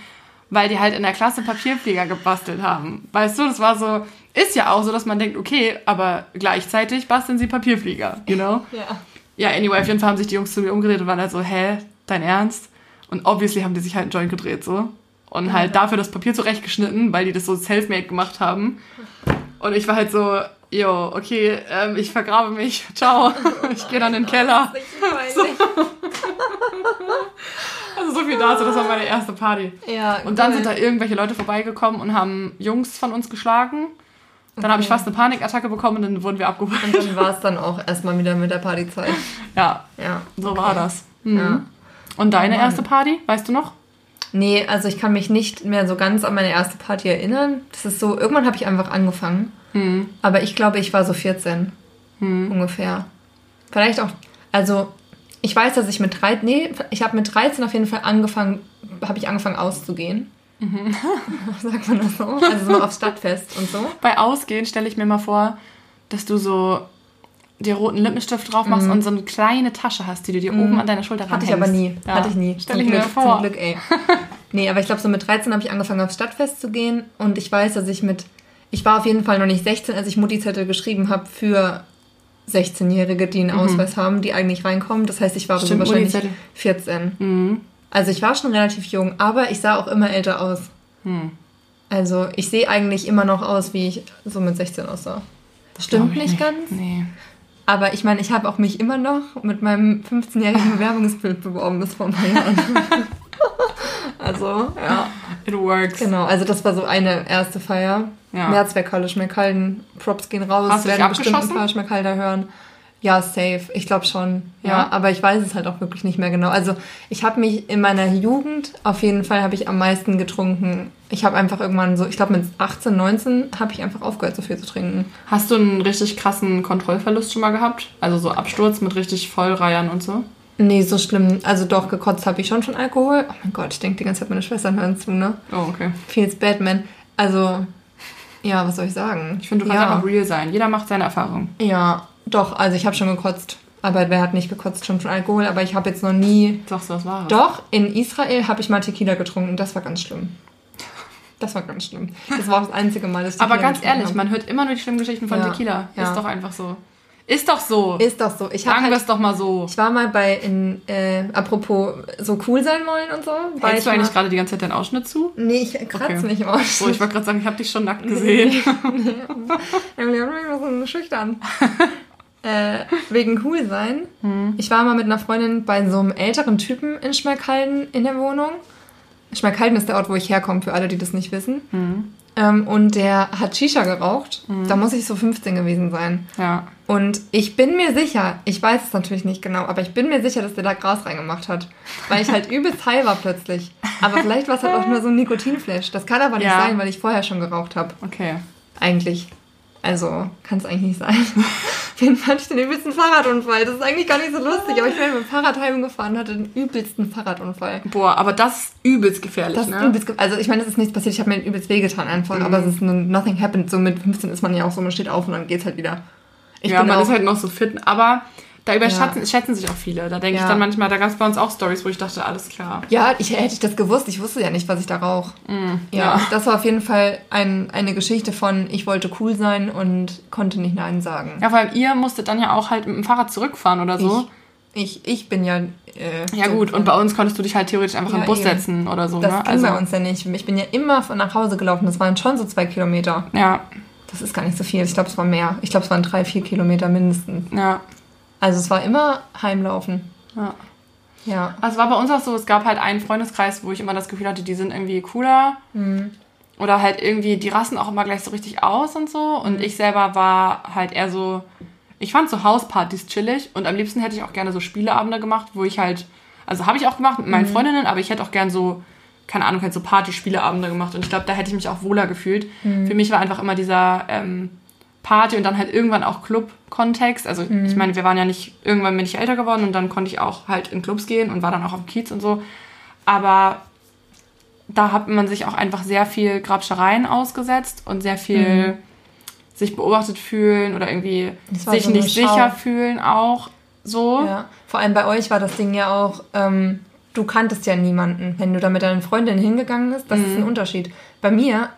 Weil die halt in der Klasse Papierflieger gebastelt haben. Weißt du, das war so, ist ja auch so, dass man denkt, okay, aber gleichzeitig basteln sie Papierflieger, you know? Ja. Ja, anyway, auf jeden Fall haben sich die Jungs zu mir umgedreht und waren halt so, hä, dein Ernst? Und obviously haben die sich halt einen Joint gedreht, so. Und halt dafür das Papier zurechtgeschnitten, weil die das so self-made gemacht haben. Und ich war halt so, jo, okay, ähm, ich vergrabe mich, ciao, ich gehe dann in den Keller. So. Also so viel dazu, das war meine erste Party. Ja, und dann cool. sind da irgendwelche Leute vorbeigekommen und haben Jungs von uns geschlagen. Dann okay. habe ich fast eine Panikattacke bekommen und dann wurden wir abgeholt. Und dann war es dann auch erstmal wieder mit der Partyzeit. Ja, ja so okay. war das. Mhm. Ja. Und deine oh erste Party, weißt du noch? Nee, also ich kann mich nicht mehr so ganz an meine erste Party erinnern. Das ist so, irgendwann habe ich einfach angefangen. Mhm. Aber ich glaube, ich war so 14 mhm. ungefähr. Vielleicht auch, also ich weiß, dass ich mit 13, nee, ich habe mit 13 auf jeden Fall angefangen, habe ich angefangen auszugehen. Mhm. Sagt man das so? Also so aufs Stadtfest und so. Bei Ausgehen stelle ich mir mal vor, dass du so dir roten Lippenstift drauf machst mhm. und so eine kleine Tasche hast, die du dir mhm. oben an deiner Schulter. Hatte ich aber nie. Ja. Hatte ich nie. Stell ich mir vor. Zum Glück, ey. nee, aber ich glaube, so mit 13 habe ich angefangen, aufs Stadtfest zu gehen und ich weiß, dass ich mit, ich war auf jeden Fall noch nicht 16, als ich Mutti-Zettel geschrieben habe für 16-Jährige, die einen mhm. Ausweis haben, die eigentlich reinkommen. Das heißt, ich war Stimmt, wahrscheinlich 14. Mhm. Also ich war schon relativ jung, aber ich sah auch immer älter aus. Mhm. Also ich sehe eigentlich immer noch aus, wie ich so mit 16 aussah. Das stimmt nicht, nicht ganz. Nee. Aber ich meine, ich habe auch mich immer noch mit meinem 15-jährigen Bewerbungsbild beworben bis vor ein paar Jahren. also, ja. It works. Genau, also das war so eine erste Feier. Ja. Mehrzweckhalle Schmeckhalden. Props gehen raus. Hast werden bestimmt ein paar Schmeckhalder hören. Ja, safe. Ich glaube schon. Ja. ja. aber ich weiß es halt auch wirklich nicht mehr genau. Also ich habe mich in meiner Jugend auf jeden Fall habe ich am meisten getrunken. Ich habe einfach irgendwann so, ich glaube mit 18, 19 habe ich einfach aufgehört, so viel zu trinken. Hast du einen richtig krassen Kontrollverlust schon mal gehabt? Also so Absturz mit richtig Vollreihern und so? Nee, so schlimm. Also doch, gekotzt habe ich schon von Alkohol. Oh mein Gott, ich denke die ganze Zeit, meine Schwestern hören zu, ne? Oh, okay. Feels Batman. Also, ja, was soll ich sagen? Ich finde, du kannst ja. einfach real sein. Jeder macht seine Erfahrung. Ja, doch, also ich habe schon gekotzt. Aber wer hat nicht gekotzt schon von Alkohol? Aber ich habe jetzt noch nie. Sagst du, was war Doch, in Israel habe ich mal Tequila getrunken. Das war ganz schlimm. Das war ganz schlimm. Das war auch das einzige Mal, dass ich Tequila Aber ganz ehrlich, habe. man hört immer nur die schlimmen Geschichten von ja, Tequila. Ja. Ist doch einfach so. Ist doch so. Ist doch so. Ich Sagen halt, wir es doch mal so. Ich war mal bei, in, äh, apropos so cool sein wollen und so. Hältst du eigentlich gerade die ganze Zeit deinen Ausschnitt zu? Nee, ich kratze okay. mich im Ausschnitt. So, ich wollte gerade sagen, ich habe dich schon nackt gesehen. nee, Emily hat mich so schüchtern. äh, wegen cool sein. Hm. Ich war mal mit einer Freundin bei so einem älteren Typen in Schmerkhalden in der Wohnung. Schmerkhalden ist der Ort, wo ich herkomme, für alle, die das nicht wissen. Hm. Ähm, und der hat Shisha geraucht. Mhm. Da muss ich so 15 gewesen sein. Ja. Und ich bin mir sicher, ich weiß es natürlich nicht genau, aber ich bin mir sicher, dass der da Gras reingemacht hat. Weil ich halt übelst high war plötzlich. Aber vielleicht war es halt auch nur so ein Nikotinflash. Das kann aber nicht ja. sein, weil ich vorher schon geraucht habe. Okay. Eigentlich. Also, kann es eigentlich nicht sein. Fall hatte ich den übelsten Fahrradunfall. Das ist eigentlich gar nicht so lustig, aber ich bin mit dem Fahrrad heimgefahren und hatte den übelsten Fahrradunfall. Boah, aber das ist übelst gefährlich, das ne? Übelst, also ich meine, es ist nichts passiert, ich habe mir übelst wehgetan einfach, mhm. aber es ist nur nothing happened. So mit 15 ist man ja auch so, man steht auf und dann geht's halt wieder. Ich ja, man ist halt noch so fit, aber da überschätzen ja. sich auch viele. Da denke ja. ich dann manchmal, da gab es bei uns auch Stories, wo ich dachte, alles klar. Ja, ich, hätte ich das gewusst. Ich wusste ja nicht, was ich da rauche. Mm, ja, das war auf jeden Fall ein, eine Geschichte von, ich wollte cool sein und konnte nicht Nein sagen. Ja, vor allem ihr musstet dann ja auch halt mit dem Fahrrad zurückfahren oder so. Ich, ich, ich bin ja. Äh, ja, so gut, und bei uns konntest du dich halt theoretisch einfach ja, im Bus eben. setzen oder so. Das ne? ging also, bei uns ja nicht. Ich bin ja immer von nach Hause gelaufen. Das waren schon so zwei Kilometer. Ja. Das ist gar nicht so viel. Ich glaube, es war mehr. Ich glaube, es waren drei, vier Kilometer mindestens. Ja. Also es war immer Heimlaufen. Ja. Ja. Also war bei uns auch so, es gab halt einen Freundeskreis, wo ich immer das Gefühl hatte, die sind irgendwie cooler. Oder halt irgendwie, die rasten auch immer gleich so richtig aus und so. Und ich selber war halt eher so, ich fand so Hauspartys chillig und am liebsten hätte ich auch gerne so Spieleabende gemacht, wo ich halt, also habe ich auch gemacht mit meinen Freundinnen, aber ich hätte auch gern so, keine Ahnung, halt so Party-Spieleabende gemacht und ich glaube, da hätte ich mich auch wohler gefühlt. Für mich war einfach immer dieser ähm, Party und dann halt irgendwann auch Club-Kontext. Also ich meine, wir waren ja nicht, irgendwann bin ich älter geworden und dann konnte ich auch halt in Clubs gehen und war dann auch auf dem Kiez und so. Aber da hat man sich auch einfach sehr viel Grabschereien ausgesetzt und sehr viel sich beobachtet fühlen oder irgendwie sich so nicht sicher fühlen auch so. Ja. Vor allem bei euch war das Ding ja auch, ähm, du kanntest ja niemanden. Wenn du da mit deinen Freundinnen hingegangen bist, das ist ein Unterschied. Bei mir,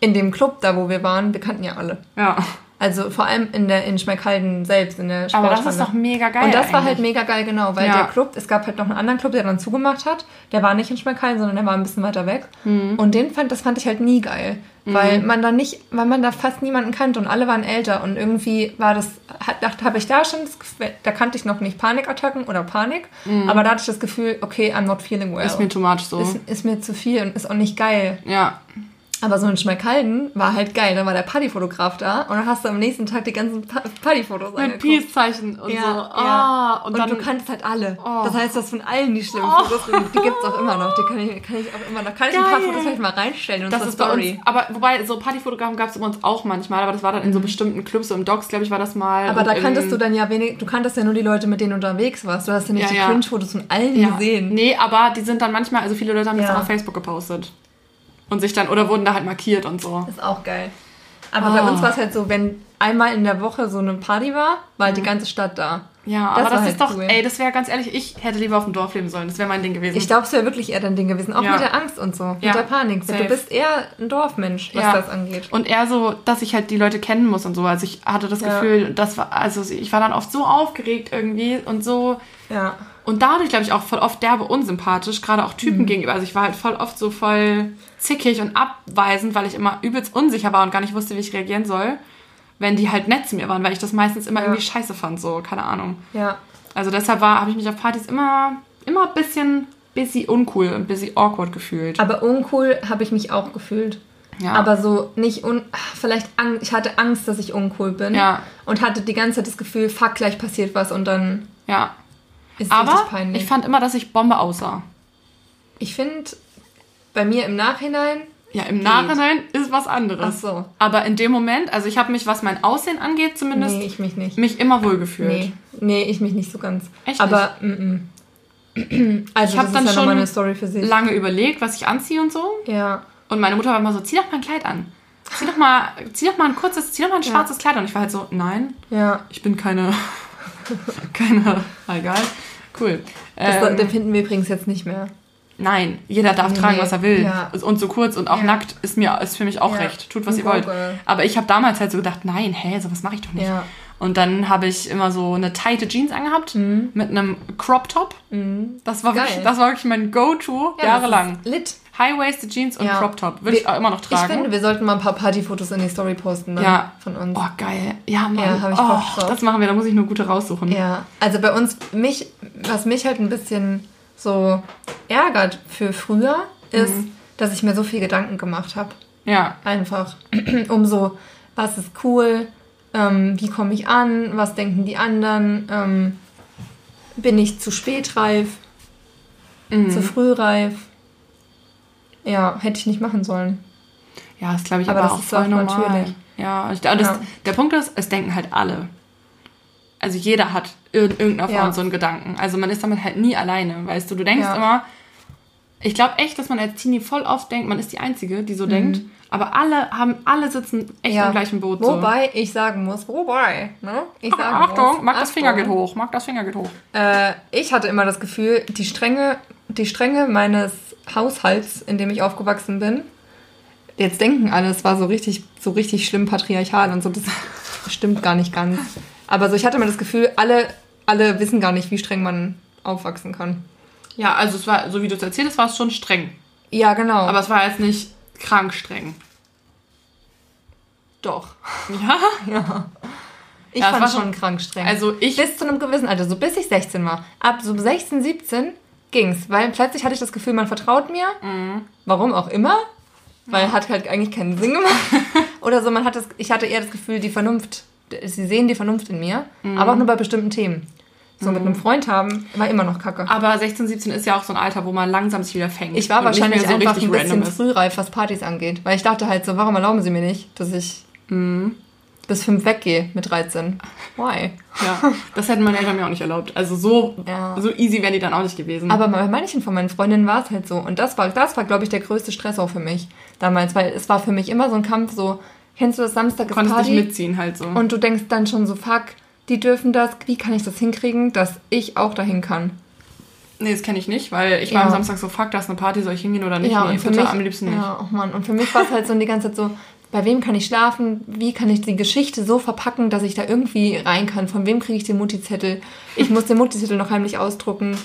in dem Club da, wo wir waren, wir kannten ja alle. Ja. Also vor allem in der in Schmeckhalden selbst, in der Aber Sporthalle. das ist doch mega geil. Und das war halt eigentlich. mega geil, genau, weil Ja. der Club, es gab halt noch einen anderen Club, der dann zugemacht hat. Der war nicht in Schmeckhallen, sondern der war ein bisschen weiter weg. Mhm. Und den fand, das fand ich halt nie geil. Weil man da nicht, weil man da fast niemanden kannte und alle waren älter und irgendwie war das, hat- habe ich da schon, das da kannte ich noch nicht Panikattacken oder Panik, aber da hatte ich das Gefühl, okay, I'm not feeling well. Mhm. Ist mir too much so. ist, ist mir zu viel und ist auch nicht geil. ja. Aber so in Schmeckhalden war halt geil. Da war der Partyfotograf da und dann hast du am nächsten Tag die ganzen Pa- Partyfotos Mit. Peace-Zeichen und Ja, so. ja. Ah, Und, und, dann, du kanntest halt alle. Oh. Das heißt, du hast von allen die schlimmen Fotos. Die gibt es auch immer noch. Die kann ich, kann ich auch immer noch. Kann ich ein paar Geil. Fotos vielleicht mal reinstellen in das ist Story. uns, aber wobei, so Partyfotografen gab es bei uns auch manchmal, aber das war dann in so bestimmten Clubs, so im Docs, glaube ich, war das mal. Aber und da kanntest du dann ja wenig, du kanntest ja nur die Leute, mit denen du unterwegs warst. Du hast ja nicht Ja, die. Cringe-Fotos von allen gesehen. Nee, aber die sind dann manchmal, also viele Leute haben das dann auf Facebook gepostet. Und sich dann, oder wurden da halt markiert und so. Ist auch geil. Aber Ah. bei uns war es halt so, wenn einmal in der Woche so eine Party war, war halt die ganze Stadt da. Ja, Das aber das halt ist doch, cool. ey, das wäre ganz ehrlich, ich hätte lieber auf dem Dorf leben sollen. Das wäre mein Ding gewesen. Ich glaube, es wäre wirklich eher dein Ding gewesen. Auch Ja. mit der Angst und so. Mit Ja. der Panik. Safe. Du bist eher ein Dorfmensch, was Ja. das angeht. Und eher so, dass ich halt die Leute kennen muss und so. Also ich hatte das. Gefühl, das war, also ich war dann oft so aufgeregt irgendwie und so. Ja. Und dadurch, glaube ich, auch voll oft derbe unsympathisch, gerade auch Mhm. Typen gegenüber. Also ich war halt voll oft so voll zickig und abweisend, weil ich immer übelst unsicher war und gar nicht wusste, wie ich reagieren soll, wenn die halt nett zu mir waren, weil ich das meistens immer Ja. irgendwie scheiße fand, so, keine Ahnung. Ja. Also deshalb war, habe ich mich auf Partys immer, immer ein bisschen busy uncool und busy awkward gefühlt. Aber uncool habe ich mich auch gefühlt. Ja. Aber so nicht un vielleicht Angst, ich hatte Angst, dass ich uncool bin. Ja. Und hatte die ganze Zeit das Gefühl, fuck, gleich passiert was und dann ja. ist Aber peinlich. ich fand immer, dass ich Bombe aussah. Ich finde, bei mir im Nachhinein, Ja, im Nachhinein ist was anderes. Ach so. Aber in dem Moment, also ich habe mich, was mein Aussehen angeht, zumindest, nee, ich mich nicht. mich immer wohl gefühlt. Nee, nee, ich mich nicht so ganz. Echt Aber, mm, mm. Also, Ich hab das dann ja schon. Lange überlegt, was ich anziehe und so. Ja. Und meine Mutter war immer so, zieh doch mal ein Kleid an. Zieh doch mal, zieh doch mal ein kurzes, zieh doch mal ein schwarzes Kleid an. Und ich war halt so, nein, Ja. ich bin keine, keine, egal. Cool. Das, Ähm, den finden wir übrigens jetzt nicht mehr. Nein, jeder darf Nee, tragen, was er will. ja. Und so kurz und auch Ja. nackt ist mir, ist für mich auch Ja. recht. Tut, was ihr wollt. Aber ich habe damals halt so gedacht, nein, hä, sowas mache ich doch nicht. Und dann habe ich immer so eine tighte Jeans angehabt mit einem Crop Top. Das war wirklich, Mhm. Das war wirklich mein Go-To Ja, jahrelang. Lit. High-waisted Jeans und Ja. Crop Top. Würde ich auch immer noch tragen. Ich finde, wir sollten mal ein paar Partyfotos in die Story posten ne? Ja. von uns. Oh, geil. Ja, Mann. Ja, hab ich oh, drauf. das machen wir, da muss ich nur gute raussuchen. Ja, also bei uns, mich, was mich halt ein bisschen so ärgert für früher, ist, Mhm. dass ich mir so viel Gedanken gemacht habe. Ja. Einfach um so, was ist cool, ähm, wie komme ich an, was denken die anderen, ähm, bin ich zu spätreif, Mhm. zu frühreif. Ja, hätte ich nicht machen sollen. Ja, das glaube ich Aber aber, das auch ist voll auch normal. natürlich. Ja, ich, das, Ja. der Punkt ist, es denken halt alle. Also jeder hat in irgendeiner Form Ja. so einen Gedanken. Also man ist damit halt nie alleine, weißt du. Du denkst Ja. immer, ich glaube echt, dass man als Teenie voll oft denkt, man ist die Einzige, die so denkt. Aber alle haben, alle sitzen echt im gleichen Boot. so. Wobei ich sagen muss, wobei, ne? Ich sagen Achtung, muss, mag das Finger Achtung. geht hoch, mag das Finger geht hoch. Äh, ich hatte immer das Gefühl, die Strenge, die Strenge meines Haushalts, in dem ich aufgewachsen bin, jetzt denken alle, es war so richtig, so richtig schlimm patriarchal und so, das stimmt gar nicht ganz. Aber so, ich hatte immer das Gefühl, alle, alle wissen gar nicht, wie streng man aufwachsen kann. Ja, also es war, so wie du es erzählt hast, war es schon streng. Ja, genau. Aber es war jetzt nicht krank streng. doch. Ja? Ich Ja, fand war schon schon- krank streng. Also ich- Bis zu einem gewissen Alter, so bis ich 16 war. Ab so 16, 17 ging's. Weil plötzlich hatte ich das Gefühl, man vertraut mir. Mhm. Warum auch immer. Weil hat halt eigentlich keinen Sinn gemacht. Oder so, man hat das, ich hatte eher das Gefühl, die Vernunft, sie sehen die Vernunft in mir. Mhm. Aber auch nur bei bestimmten Themen. So mit einem Freund haben, war immer noch kacke. Aber 16, 17 ist ja auch so ein Alter, wo man langsam sich wieder fängt. Ich war wahrscheinlich so einfach ein bisschen frühreif, was Partys angeht. Weil ich dachte halt so, warum erlauben sie mir nicht, dass ich Mhm. bis fünf weggehe mit 13? Why? Ja, das hätten meine Eltern mir auch nicht erlaubt. Also so, Ja. so easy wären die dann auch nicht gewesen. Aber bei manchen von meinen Freundinnen war es halt so. Und das war, das war glaube ich, der größte Stress auch für mich damals. Weil es war für mich immer so ein Kampf, so, kennst du das Samstag ist konntest Party? nicht mitziehen halt so. Und du denkst dann schon so, fuck, die dürfen das, wie kann ich das hinkriegen, dass ich auch dahin kann? nee, das kenne ich nicht, weil ich war Ja. am Samstag so, fuck, da ist eine Party, soll ich hingehen oder nicht? Ja, nee, und für mich, am liebsten nicht. Ja, oh Mann. Und für mich war es halt so die ganze Zeit so, bei wem kann ich schlafen? Wie kann ich die Geschichte so verpacken, dass ich da irgendwie rein kann? Von wem kriege ich den Mutti-Zettel? Ich muss den Mutti-Zettel noch heimlich ausdrucken.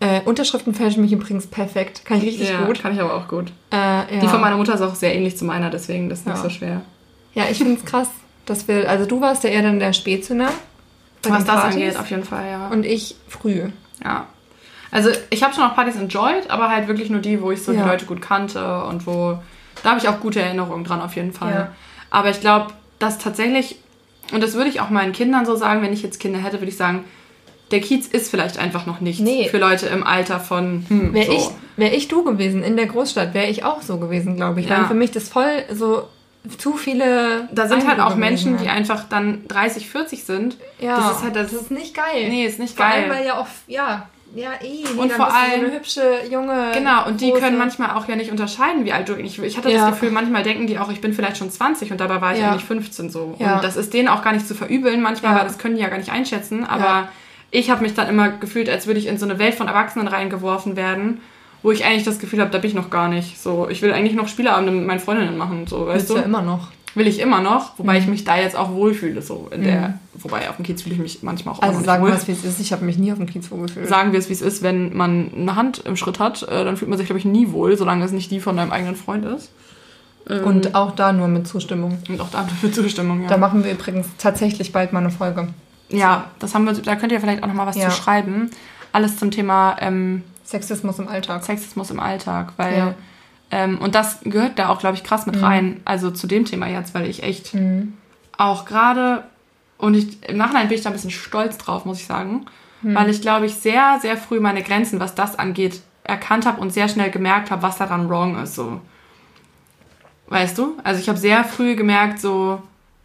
Äh, Unterschriften fälschen mich übrigens perfekt. Kann ich richtig ja, gut. kann ich aber auch gut. Äh, ja. Die von meiner Mutter ist auch sehr ähnlich zu meiner, deswegen das ist nicht Ja. so schwer. Ja, ich finde es krass, dass wir, also du warst ja eher dann der Spätzünder. Was das Partys angeht, auf jeden Fall, ja. Und ich früh. ja. Also ich habe schon auch Partys enjoyed, aber halt wirklich nur die, wo ich so Ja. die Leute gut kannte und wo, da habe ich auch gute Erinnerungen dran auf jeden Fall. Ja. Aber ich glaube, dass tatsächlich, und das würde ich auch meinen Kindern so sagen, wenn ich jetzt Kinder hätte, würde ich sagen, der Kiez ist vielleicht einfach noch nichts Nee. für Leute im Alter von, hm, Wäre so. ich, wär ich du gewesen in der Großstadt, wäre ich auch so gewesen, glaube ich. Ja. Weil für mich das voll so zu viele. Da sind halt auch Menschen, die einfach dann 30, 40 sind. Ja, Das ist halt das. das ist nicht geil. nee, ist nicht Vor allem, geil. weil ja auch, ja, ja, eh. Nee, Und vor allem- so eine hübsche, junge. Genau, und die große- können manchmal auch ja nicht unterscheiden, wie alt du ich, ich hatte Ja. das Gefühl, manchmal denken die auch, ich bin vielleicht schon 20 und dabei war ich Ja. eigentlich 15 so. Ja. Und das ist denen auch gar nicht zu verübeln manchmal, weil das können die ja gar nicht einschätzen. Aber ich habe mich dann immer gefühlt, als würde ich in so eine Welt von Erwachsenen reingeworfen werden, wo ich eigentlich das Gefühl habe, da bin ich noch gar nicht. So, ich will eigentlich noch Spieleabende mit meinen Freundinnen machen, so, weißt Bist du? ja immer noch. Will ich immer noch, wobei Mhm. ich mich da jetzt auch wohlfühle, so in der, wobei auf dem Kiez fühle ich mich manchmal auch Also noch sagen wir es, wie es ist. Ich habe mich nie auf dem Kiez vorgefühlt. Sagen wir es, wie es ist, wenn man eine Hand im Schritt hat, äh, dann fühlt man sich, glaube ich, nie wohl, solange es nicht die von deinem eigenen Freund ist. Ähm, Und auch da nur mit Zustimmung. und auch da für Zustimmung, ja. Da machen wir übrigens tatsächlich bald mal eine Folge. ja, das haben wir, da könnt ihr vielleicht auch noch mal was Ja. zu schreiben. Alles zum Thema ähm, Sexismus im Alltag. Sexismus im Alltag, weil Ja. ähm, und das gehört da auch, glaube ich, krass mit Mhm. rein. Also zu dem Thema jetzt, weil ich echt Mhm. auch gerade und ich, im Nachhinein bin ich da ein bisschen stolz drauf, muss ich sagen, Mhm. weil ich glaube ich sehr, sehr früh meine Grenzen, was das angeht, erkannt habe und sehr schnell gemerkt habe, was daran wrong ist. So, weißt du? Also ich habe sehr früh gemerkt, so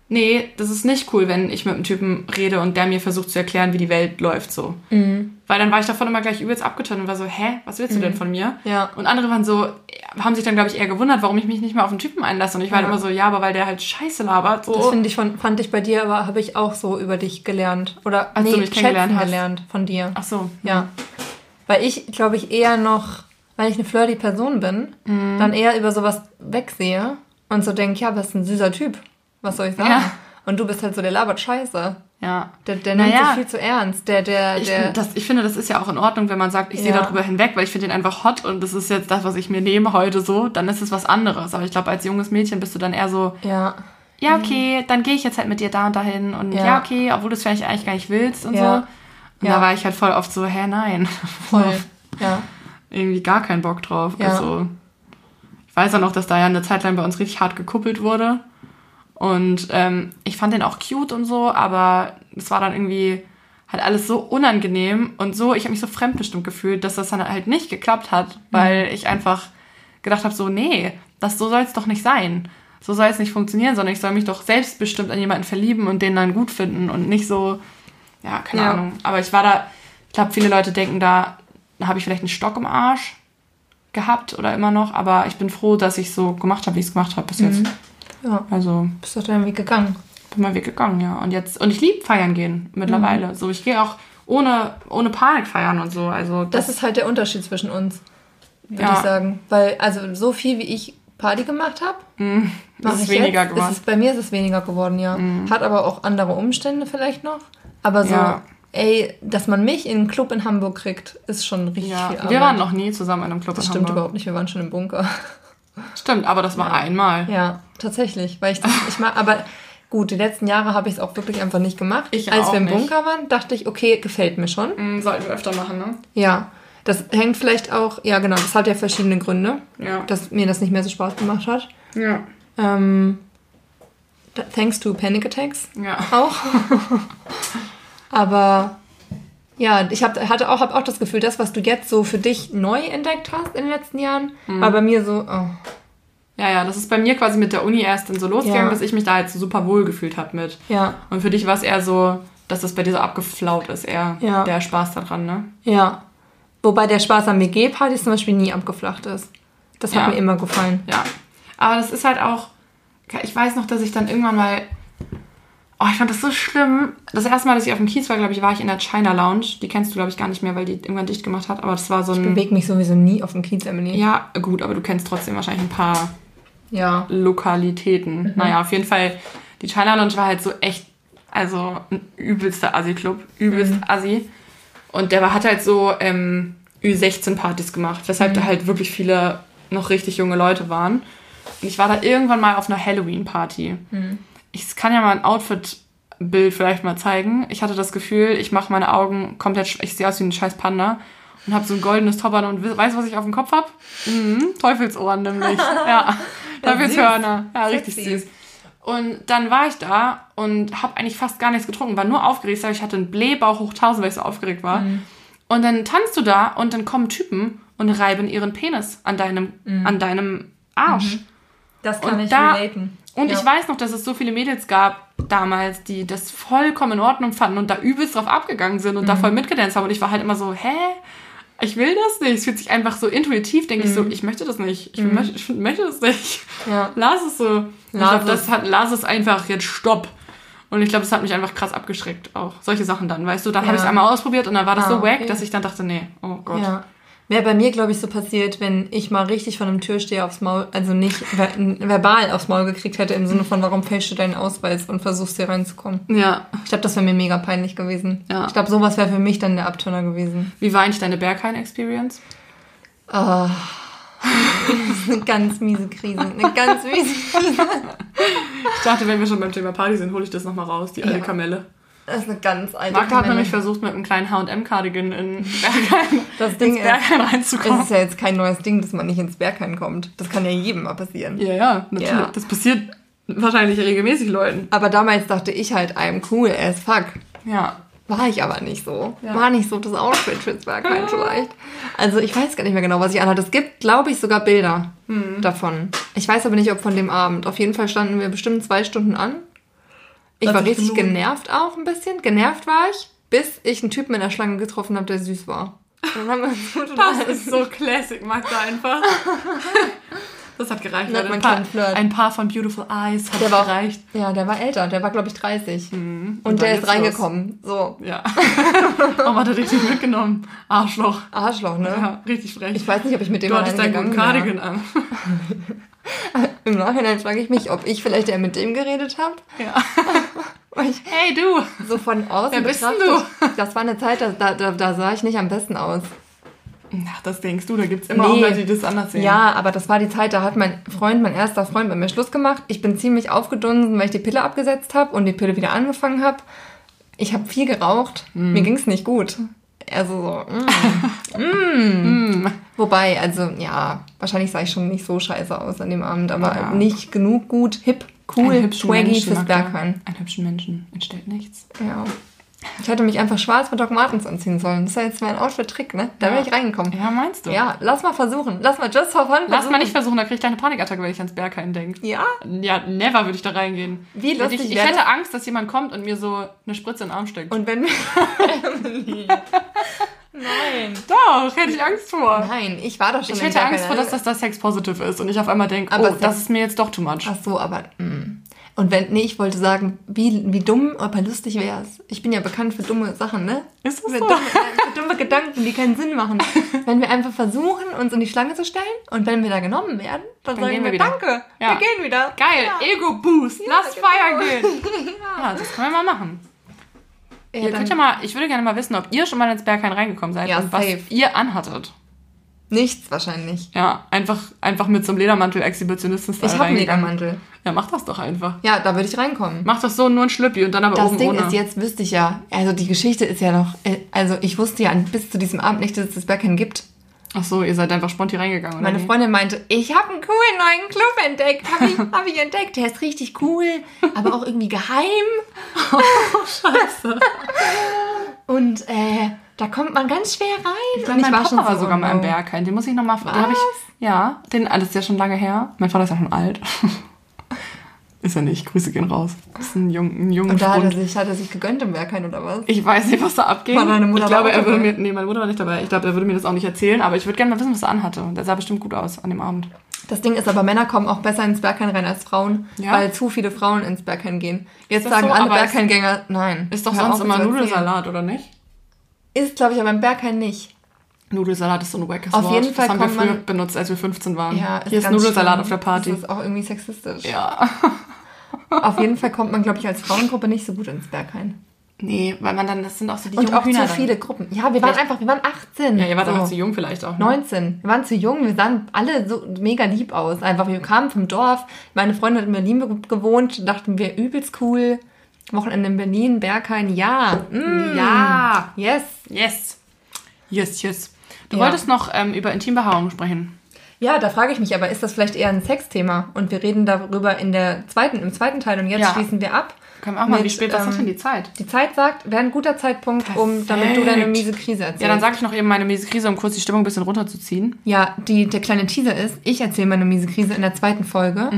nee, das ist nicht cool, wenn ich mit einem Typen rede und der mir versucht zu erklären, wie die Welt läuft so. Mhm. Weil dann war ich davon immer gleich übelst abgetan und war so, hä, was willst du denn von mir? Ja. Und andere waren so, haben sich dann, glaube ich, eher gewundert, warum ich mich nicht mehr auf einen Typen einlasse. Und ich war Ja. halt immer so, ja, aber weil der halt Scheiße labert. So. Das finde ich von, fand ich bei dir, aber habe ich auch so über dich gelernt. Oder Als du mich kennengelernt hast. gelernt von dir. Ach so. Ja. Weil ich, glaube ich, eher noch, weil ich eine flirty Person bin, Mhm. dann eher über sowas wegsehe und so denke, ja, was ist ein süßer Typ. Was soll ich sagen? Ja. Und du bist halt so, der labert Scheiße. Ja. Der, der nimmt Naja. sich viel zu ernst. Der, der, Ich, der. das, ich finde, das ist ja auch in Ordnung, wenn man sagt, ich sehe Ja. darüber hinweg, weil ich finde ihn einfach hot und das ist jetzt das, was ich mir nehme heute so, dann ist es was anderes. Aber ich glaube, als junges Mädchen bist du dann eher so, ja. ja, okay, dann gehe ich jetzt halt mit dir da und dahin und ja, Ja. okay, obwohl du es vielleicht eigentlich gar nicht willst und Ja. so. Und Ja. da war ich halt voll oft so, hä, nein. Voll. Ja. Irgendwie gar keinen Bock drauf. Ja. Also, ich weiß auch noch, dass da ja eine Zeit lang bei uns richtig hart gekuppelt wurde. Und ähm, ich fand den auch cute und so, aber es war dann irgendwie halt alles so unangenehm und so, ich habe mich so fremdbestimmt gefühlt, dass das dann halt nicht geklappt hat, weil ich einfach gedacht habe, so, nee, das so soll es doch nicht sein. So soll es nicht funktionieren, sondern ich soll mich doch selbstbestimmt an jemanden verlieben und den dann gut finden und nicht so, ja, keine Ja. Ahnung. Aber ich war da, ich glaube, viele Leute denken da, da habe ich vielleicht einen Stock im Arsch gehabt oder immer noch, aber ich bin froh, dass ich so gemacht habe, wie ich es gemacht habe bis jetzt. Ja. Also Bist doch deinen Weg gegangen. bin mal weggegangen, ja. Und jetzt, und ich liebe feiern gehen mittlerweile. So, ich gehe auch ohne, ohne Panik feiern und so. Also Das ist halt der Unterschied zwischen uns, würde Ja. ich sagen. Weil, also so viel wie ich Party gemacht habe, das ist weniger jetzt, geworden. Ist es, bei mir ist es weniger geworden, ja. Hat aber auch andere Umstände vielleicht noch. Aber so, Ja. ey, dass man mich in einen Club in Hamburg kriegt, ist schon richtig ja, viel Arbeit. wir waren noch nie zusammen in einem Club Das in stimmt Hamburg. überhaupt nicht, wir waren schon im Bunker. Stimmt, aber das war einmal. Ja, tatsächlich. Weil ich das, ich mag, aber Gut, die letzten Jahre habe ich es auch wirklich einfach nicht gemacht. Ich Als auch wir im nicht. Bunker waren, dachte ich, okay, gefällt mir schon. Mhm, sollten wir öfter machen, ne? Ja, das hängt vielleicht auch, ja genau, das hat ja verschiedene Gründe, Ja. dass mir das nicht mehr so Spaß gemacht hat. Ja. Ähm, da- thanks to Panic Attacks Ja. auch. Aber ja, ich hab, hatte auch, hab auch das Gefühl, das, was du jetzt so für dich neu entdeckt hast in den letzten Jahren, Mhm. war bei mir so, oh, Ja, ja, das ist bei mir quasi mit der Uni erst dann so losgegangen, Ja. dass ich mich da halt so super wohl gefühlt habe mit. ja, Und für dich war es eher so, dass das bei dir so abgeflaut ist, eher Ja. der Spaß daran, ne? ja. Wobei der Spaß an WG-Partys zum Beispiel nie abgeflacht ist. Das hat Ja. mir immer gefallen. Ja. Aber das ist halt auch, ich weiß noch, dass ich dann irgendwann mal, oh, ich fand das so schlimm. Das erste Mal, dass ich auf dem Kiez war, glaube ich, war ich in der China Lounge. Die kennst du, glaube ich, gar nicht mehr, weil die irgendwann dicht gemacht hat. Aber das war so Ich ein, bewege mich sowieso nie auf dem Kiez, Emily. ja, gut, aber du kennst trotzdem wahrscheinlich ein paar Ja. Lokalitäten. Naja, auf jeden Fall, die China Lounge war halt so echt, also ein übelster Assi-Club, übelst Assi. Und der war, hat halt so ähm, Ü16-Partys gemacht, weshalb da halt wirklich viele noch richtig junge Leute waren. Und ich war da irgendwann mal auf einer Halloween-Party. Ich kann ja mal ein Outfit-Bild vielleicht mal zeigen. Ich hatte das Gefühl, ich mache meine Augen komplett, ich sehe aus wie ein scheiß Panda und habe so ein goldenes Top an und we- weißt du, was ich auf dem Kopf habe? Mhm, Teufelsohren nämlich. ja, Teufelshörner. Ja, richtig süß. Und dann war ich da und habe eigentlich fast gar nichts getrunken, war nur aufgeregt, ich hatte einen Blähbauch hoch 1000, weil ich so aufgeregt war. Und dann tanzt du da und dann kommen Typen und reiben ihren Penis an deinem, an deinem Arsch. Das Und kann ich da- relaten. Und Ja. ich weiß noch, dass es so viele Mädels gab damals, die das vollkommen in Ordnung fanden und da übelst drauf abgegangen sind und Mhm. da voll mitgedanced haben. Und ich war halt immer so, hä? Ich will das nicht. Es fühlt sich einfach so intuitiv, denke ich so, ich möchte das nicht. Ich, möchte, ich möchte das nicht. Mhm. Ja. Lass es so. Ich Lass glaub, das es. hat, lass es einfach jetzt stopp. Und ich glaube, das hat mich einfach krass abgeschreckt auch. Solche Sachen dann, weißt du. Dann habe Ja. ich es einmal ausprobiert und dann war das Ah, so wack, okay. dass ich dann dachte, nee, oh Gott. Ja. Wäre bei mir, glaube ich, so passiert, wenn ich mal richtig von einem Türsteher aufs Maul, also nicht ver verbal aufs Maul gekriegt hätte, im Sinne von, warum fälschst du deinen Ausweis und versuchst hier reinzukommen. ja. Ich glaube, das wäre mir mega peinlich gewesen. Ja. Ich glaube, sowas wäre für mich dann der Abturner gewesen. Wie war eigentlich deine Berghain-Experience? Ah. eine ganz miese Krise. Eine ganz miese Krise. Ich dachte, wenn wir schon beim Thema Party sind, hole ich das nochmal raus, die alte Ja. Kamelle. Das ist eine ganz alte Magda hat nämlich versucht, mit einem kleinen H&M-Cardigan in Berghain, Das Ding ins Berghain ist, reinzukommen. ist ja jetzt kein neues Ding, dass man nicht ins Berghain kommt. Das kann ja jedem mal passieren. Ja, ja, natürlich. Ja. Das passiert wahrscheinlich regelmäßig Leuten. Aber damals dachte ich halt, I'm cool as fuck. Ja. War ich aber nicht so. Ja. War nicht so das Outfit fürs Berghain vielleicht. Also ich weiß gar nicht mehr genau, was ich anhatte. Es gibt, glaube ich, sogar Bilder Hm. davon. Ich weiß aber nicht, ob von dem Abend. Auf jeden Fall standen wir bestimmt zwei Stunden an. Ich war sich richtig gelohnt. genervt auch ein bisschen. Genervt war ich, bis ich einen Typen in der Schlange getroffen habe, der süß war. Und Das ist so Classic Magda einfach. Das hat gereicht. Hat Ein paar, ein paar von Beautiful Eyes hat Der war auch, gereicht. ja, der war älter. Der war, glaube ich, 30. Mhm. Und, der dann ist reingekommen. So. Ja. Warum hat er richtig mitgenommen? Arschloch. Arschloch, ne? Ja, richtig frech. Ich weiß nicht, ob ich mit dem du hattest deinen guten Cardigan an. Im Nachhinein frage ich mich, ob ich vielleicht eher mit dem geredet habe. Ja. Ich Hey du! so von außen Wer bist betrachtet, Das war eine Zeit, da, da, da, sah ich nicht am besten aus. Ach, das denkst du, da gibt's immer Nee. auch Leute, die das anders sehen. Ja, aber das war die Zeit, da hat mein Freund, mein erster Freund, bei mir Schluss gemacht. Ich bin ziemlich aufgedunsen, weil ich die Pille abgesetzt habe und die Pille wieder angefangen habe. Ich habe viel geraucht. Mhm. Mir ging's nicht gut. Also so, mm. mm. Wobei, also ja, wahrscheinlich sah ich schon nicht so scheiße aus an dem Abend, aber Ja. nicht genug gut, hip, cool, swaggy fürs. Berghain. Einen hübschen Menschen entstellt nichts. Ja. Ich hätte mich einfach schwarz mit Doc Martens anziehen sollen. Das ist ja jetzt mein Outfit-Trick, ne? Da Ja. wäre ich reingekommen. Ja, meinst du? Ja, lass mal versuchen. Lass mal just for fun Lass versuchen. mal nicht versuchen, da krieg ich eine Panikattacke, wenn ich ans Berghain denke. Ja? Ja, never würde ich da reingehen. Wie lustig ich, ich hätte das? Angst, dass jemand kommt und mir so eine Spritze in den Arm steckt. Und wenn. Nein. Doch, hätte ich Angst vor. Nein, ich war doch schon Ich hätte Angst vor, dass das das Sex-Positive ist und ich auf einmal denke, Aber oh, das ist mir jetzt doch too much. Ach so, aber... mm. Und wenn... Nee, ich wollte sagen, wie, wie dumm, aber lustig wär's. Ich bin ja bekannt für dumme Sachen, ne? Ist das Für so? dumme, für dumme Gedanken, die keinen Sinn machen. Wenn wir einfach versuchen, uns in die Schlange zu stellen und wenn wir da genommen werden, dann, Dann sagen gehen wir, wieder. danke, Ja. wir gehen wieder. Geil, Ja. Ego-Boost, lass genau. feiern gehen. Ja, das können wir mal machen. Ja, ihr könnt ja mal, ich würde gerne mal wissen, ob ihr schon mal ins Berghain reingekommen seid Ja, und was safe. ihr anhattet. Nichts wahrscheinlich. Ja, einfach, einfach mit so einem Ledermantel exhibitionisten Ich habe einen Ledermantel. Ja, mach das doch einfach. Ja, da würde ich reinkommen. Mach das so, nur ein Schlüppi und dann aber Das oben Ding ohne. ist, jetzt wüsste ich ja, also die Geschichte ist ja noch, äh, also ich wusste ja bis zu diesem Abend nicht, dass es das Berghain gibt. Ach so, ihr seid einfach spontan reingegangen, oder Meine? Freundin meinte, ich habe einen coolen neuen Club entdeckt. Habe ich, hab ich entdeckt. Der ist richtig cool, aber auch irgendwie geheim. Scheiße. Und äh, da kommt man ganz schwer rein. Ich glaube, mein Papa war sogar mal im oh. Berghain. Den muss ich nochmal fragen. Den ich, ja, den, ah, das ist ja schon lange her. Mein Vater ist ja schon alt. ist er nicht. Grüße gehen raus. Das ist ein, jung, ein junger Und da hat er, sich, hat er sich gegönnt im Berghain oder was? Ich weiß nicht, was da abging. War deine Mutter ich glaube, er würde mir, nee, meine Mutter war nicht dabei. Ich glaube, er würde mir das auch nicht erzählen, aber ich würde gerne mal wissen, was er anhatte. Der sah bestimmt gut aus an dem Abend. Das Ding ist aber, Männer kommen auch besser ins Berghain rein als Frauen, Ja? weil zu viele Frauen ins Berghain gehen. Jetzt sagen so? alle Berghain-Gänger, nein. Ist doch sonst immer. Nudelsalat, oder nicht? Ist, glaube ich, aber im Berghain nicht. Nudelsalat ist so ein wackes Auf Wort. jeden Fall das haben wir kommt früher man- benutzt, als wir 15 waren. Ja, Hier ist Nudelsalat schlimm. auf der Party. Das ist auch irgendwie sexistisch. Ja. Auf jeden Fall kommt man, glaube ich, als Frauengruppe nicht so gut ins Berghain. Nee, weil man dann, das sind auch so die Und jungen auch Hühner zu dann. viele Gruppen. Ja, wir waren Vielleicht- einfach, wir waren 18. Ja, ihr wart so. einfach zu jung vielleicht auch. Ne? 19. Wir waren zu jung, wir sahen alle so mega lieb aus. Einfach, wir kamen vom Dorf. Meine Freundin hat in Berlin ge- gewohnt, dachten wir übelst cool. Wochenende in Berlin, Berghain, ja. Mm. Ja. Yes. Yes. Yes, yes. Du Ja. wolltest noch ähm, über Intimbehaarung sprechen. Ja, da frage ich mich aber, ist das vielleicht eher ein Sexthema? Und wir reden darüber in der zweiten, im zweiten Teil und jetzt Ja. schließen wir ab. Können wir auch mal, wie spät, was ähm, ist denn die Zeit? Die Zeit sagt, wäre ein guter Zeitpunkt, um damit du deine Perfekt. miese Krise erzählst. Ja, dann sage ich noch eben meine miese Krise, um kurz die Stimmung ein bisschen runterzuziehen. Ja, die, der kleine Teaser ist, ich erzähle meine miese Krise in der zweiten Folge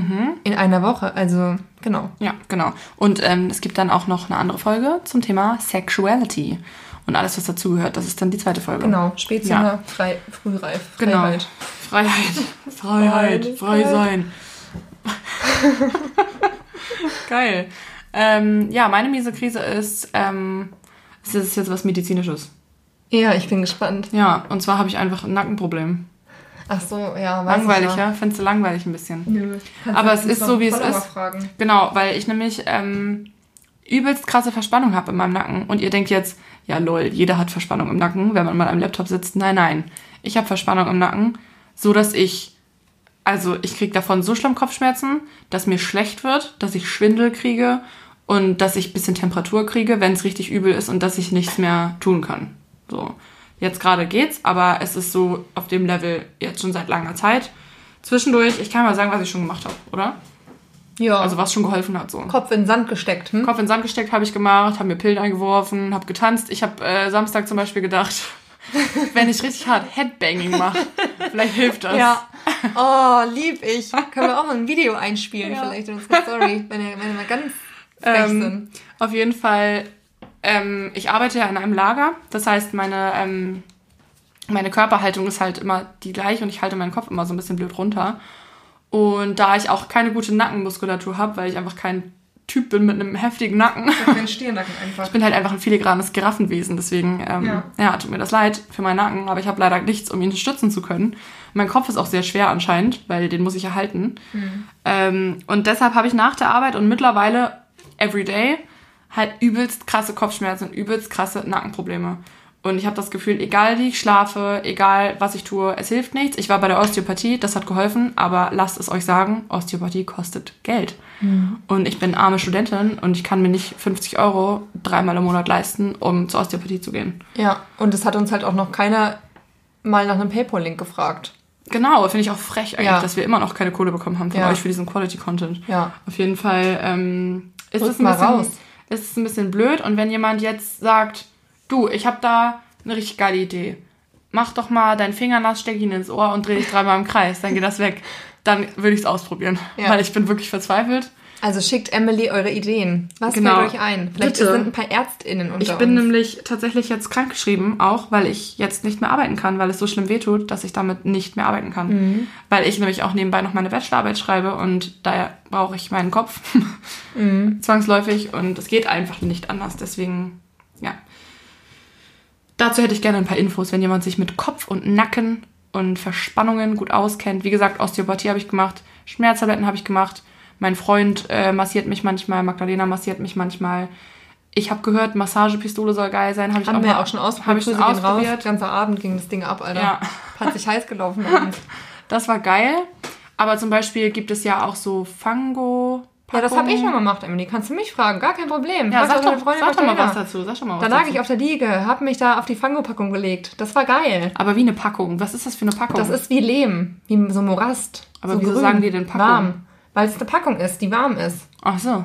in einer Woche. Also, genau. Ja, genau. Und ähm, es gibt dann auch noch eine andere Folge zum Thema Sexuality. Und alles, was dazugehört, das ist dann die zweite Folge. Genau, Spätzünder, frei, frühreif, Genau. Freiheit. Freiheit. Freiheit. Frei sein. Geil. Ähm, ja, meine miese Krise ist, ähm, es ist jetzt was Medizinisches. Ja, ich bin gespannt. Ja, und zwar habe ich einfach ein Nackenproblem. Ach so, ja, weiß Langweilig, ich ja? Findest du langweilig ein bisschen? Nö. Aber es ist so, wie es ist. Fragen. Genau, weil ich nämlich ähm, übelst krasse Verspannung habe in meinem Nacken. Und ihr denkt jetzt, ja lol, jeder hat Verspannung im Nacken, wenn man mal am Laptop sitzt. Nein, nein. Ich habe Verspannung im Nacken, so dass ich, also ich kriege davon so schlimm Kopfschmerzen, dass mir schlecht wird, dass ich Schwindel kriege und dass ich bisschen Temperatur kriege, wenn es richtig übel ist und dass ich nichts mehr tun kann. So. Jetzt gerade geht's, aber es ist so auf dem Level jetzt schon seit langer Zeit. Zwischendurch, ich kann mal sagen, was ich schon gemacht habe, oder? Ja, Also was schon geholfen hat so. Kopf in Sand gesteckt. Hm? Kopf in Sand gesteckt habe ich gemacht, habe mir Pillen eingeworfen, habe getanzt. Ich habe äh, Samstag zum Beispiel gedacht, wenn ich richtig hart Headbanging mache, vielleicht hilft das. Ja. Oh, lieb ich. Können wir auch mal ein Video einspielen Ja. vielleicht in unserer Story, wenn wir, wenn wir mal ganz frech Ähm, sind. auf jeden Fall, ähm, ich arbeite ja in einem Lager. Das heißt, meine, ähm, meine Körperhaltung ist halt immer die gleiche und ich halte meinen Kopf immer so ein bisschen blöd runter. Und da ich auch keine gute Nackenmuskulatur habe, weil ich einfach kein Typ bin mit einem heftigen Nacken, den Stirnacken einfach. Ich bin halt einfach ein filigranes Giraffenwesen, deswegen ähm, ja. Ja. tut mir das leid für meinen Nacken, aber ich habe leider nichts, um ihn stützen zu können. Mein Kopf ist auch sehr schwer anscheinend, weil den muss ich erhalten. Ähm, und deshalb habe ich nach der Arbeit und mittlerweile everyday halt übelst krasse Kopfschmerzen und übelst krasse Nackenprobleme. Und ich habe das Gefühl, egal wie ich schlafe, egal was ich tue, es hilft nichts. Ich war bei der Osteopathie, das hat geholfen, aber lasst es euch sagen, Osteopathie kostet Geld. Und ich bin arme Studentin und ich kann mir nicht 50 Euro dreimal im Monat leisten, um zur Osteopathie zu gehen. Ja, und es hat uns halt auch noch keiner mal nach einem PayPal-Link gefragt. Genau, finde ich auch frech eigentlich, Ja. dass wir immer noch keine Kohle bekommen haben von Ja. euch für diesen Quality-Content. Ja. Auf jeden Fall ähm, ist, es ein mal bisschen, raus. ist es ein bisschen blöd. Und wenn jemand jetzt sagt, du, ich habe da eine richtig geile Idee, mach doch mal deinen Finger nass, steck ihn ins Ohr und dreh dich dreimal im Kreis, dann geht das weg. Dann würde ich es ausprobieren, Ja. weil ich bin wirklich verzweifelt. Also schickt Emily eure Ideen. Was Genau. fällt euch ein? Vielleicht Bitte. sind ein paar ÄrztInnen unter Ich bin uns. nämlich tatsächlich jetzt krankgeschrieben, auch weil ich jetzt nicht mehr arbeiten kann, weil es so schlimm wehtut, dass ich damit nicht mehr arbeiten kann. Mhm. Weil ich nämlich auch nebenbei noch meine Bachelorarbeit schreibe und daher brauche ich meinen Kopf Mhm. zwangsläufig und es geht einfach nicht anders. Deswegen. Dazu hätte ich gerne ein paar Infos, wenn jemand sich mit Kopf und Nacken und Verspannungen gut auskennt. Wie gesagt, Osteopathie habe ich gemacht, Schmerztabletten habe ich gemacht. Mein Freund äh, massiert mich manchmal, Magdalena massiert mich manchmal. Ich habe gehört, Massagepistole soll geil sein. Hab ich Haben auch wir mal- auch schon ausprobiert. Habe ich schon gehen raus. ausprobiert. Ganzer Abend ging das Ding ab, Alter. Ja. Hat sich heiß gelaufen. Das war geil. Aber zum Beispiel gibt es ja auch so Fango. Ja, das habe ich schon gemacht, Emily. Kannst du mich fragen? Gar kein Problem. Ja, sag doch, Freundin sag doch mal was dazu. Sag schon mal was Da lag dazu. ich auf der Liege, hab mich da auf die Fango-Packung gelegt. Das war geil. Aber wie eine Packung. Was ist das für eine Packung? Das ist wie Lehm, wie so Morast. Aber so wieso sagen die denn Packung? Warm. Weil es eine Packung ist, die warm ist. Ach so.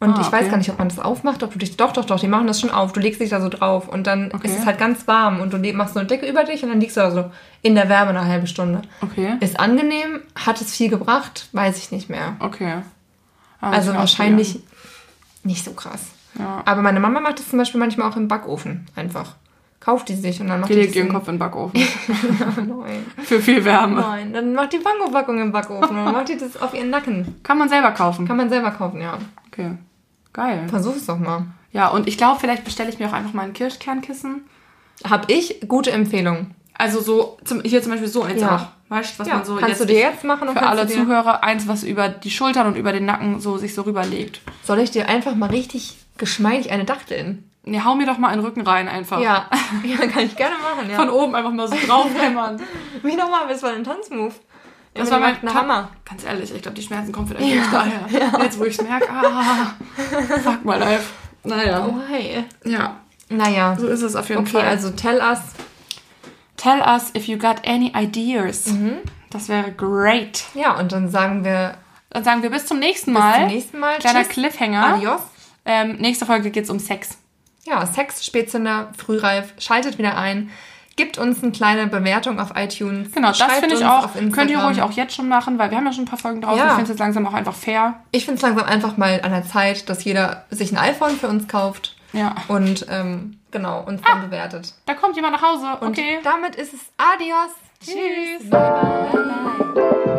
Und Ah, ich weiß okay. gar nicht, ob man das aufmacht, ob du dich. Doch, doch, doch, die machen das schon auf. Du legst dich da so drauf und dann Okay. ist es halt ganz warm und du machst so eine Decke über dich und dann liegst du da so in der Wärme eine halbe Stunde. Okay. Ist angenehm, hat es viel gebracht, weiß ich nicht mehr. Okay. Ah, Also wahrscheinlich nicht so krass. Ja. Aber meine Mama macht das zum Beispiel manchmal auch im Backofen einfach. Kauft die sich und dann macht Die die legt ihren Kopf in den Backofen. Nein. Für viel Wärme. Nein, dann macht die Bango-Packung im Backofen und dann macht die das auf ihren Nacken. Kann man selber kaufen. Kann man selber kaufen, ja. Okay. Geil. Versuch es doch mal. Ja, und ich glaube, vielleicht bestelle ich mir auch einfach mal ein Kirschkernkissen. Hab ich gute Empfehlung. Also so, zum, hier zum Beispiel so eins Ja. auch. Weißt du, was Ja, man so kannst du dir jetzt machen und für alle Zuhörer eins, was über die Schultern und über den Nacken so sich so rüberlegt. Soll ich dir einfach mal richtig geschmeidig eine Dachteln? Nee, hau mir doch mal einen Rücken rein einfach. Ja. ja, kann ich gerne machen, ja. Von oben einfach mal so draufhämmern. Wie nochmal, das war ein Tanzmove. Das war mein einen Hammer. Ganz ehrlich, ich glaube, die Schmerzen kommen vielleicht nicht daher. Jetzt, wo ich es merke, ah, fuck my life. Naja. Oh, hey. Ja, Naja. so ist es auf jeden Okay, Fall. also tell us. Tell us if you got any ideas. Mhm. Das wäre great. Ja, und dann sagen wir Dann sagen wir bis zum nächsten bis Mal. zum nächsten Mal. Kleiner Tschüss. Cliffhanger. Adios. Ähm, nächste Folge geht es um Sex. Ja, Sex, Spätzünder, Frühreif. Schaltet wieder ein. Gibt uns eine kleine Bewertung auf iTunes. Genau, das finde ich auch. Könnt ihr ruhig auch jetzt schon machen, weil wir haben ja schon ein paar Folgen draußen. Ja. Ich finde es jetzt langsam auch einfach fair. Ich finde es langsam einfach mal an der Zeit, dass jeder sich ein iPhone für uns kauft Ja. und ähm, genau uns dann bewertet. Da kommt jemand nach Hause. Und okay. damit ist es Adios. Tschüss. Bye, bye, bye, bye.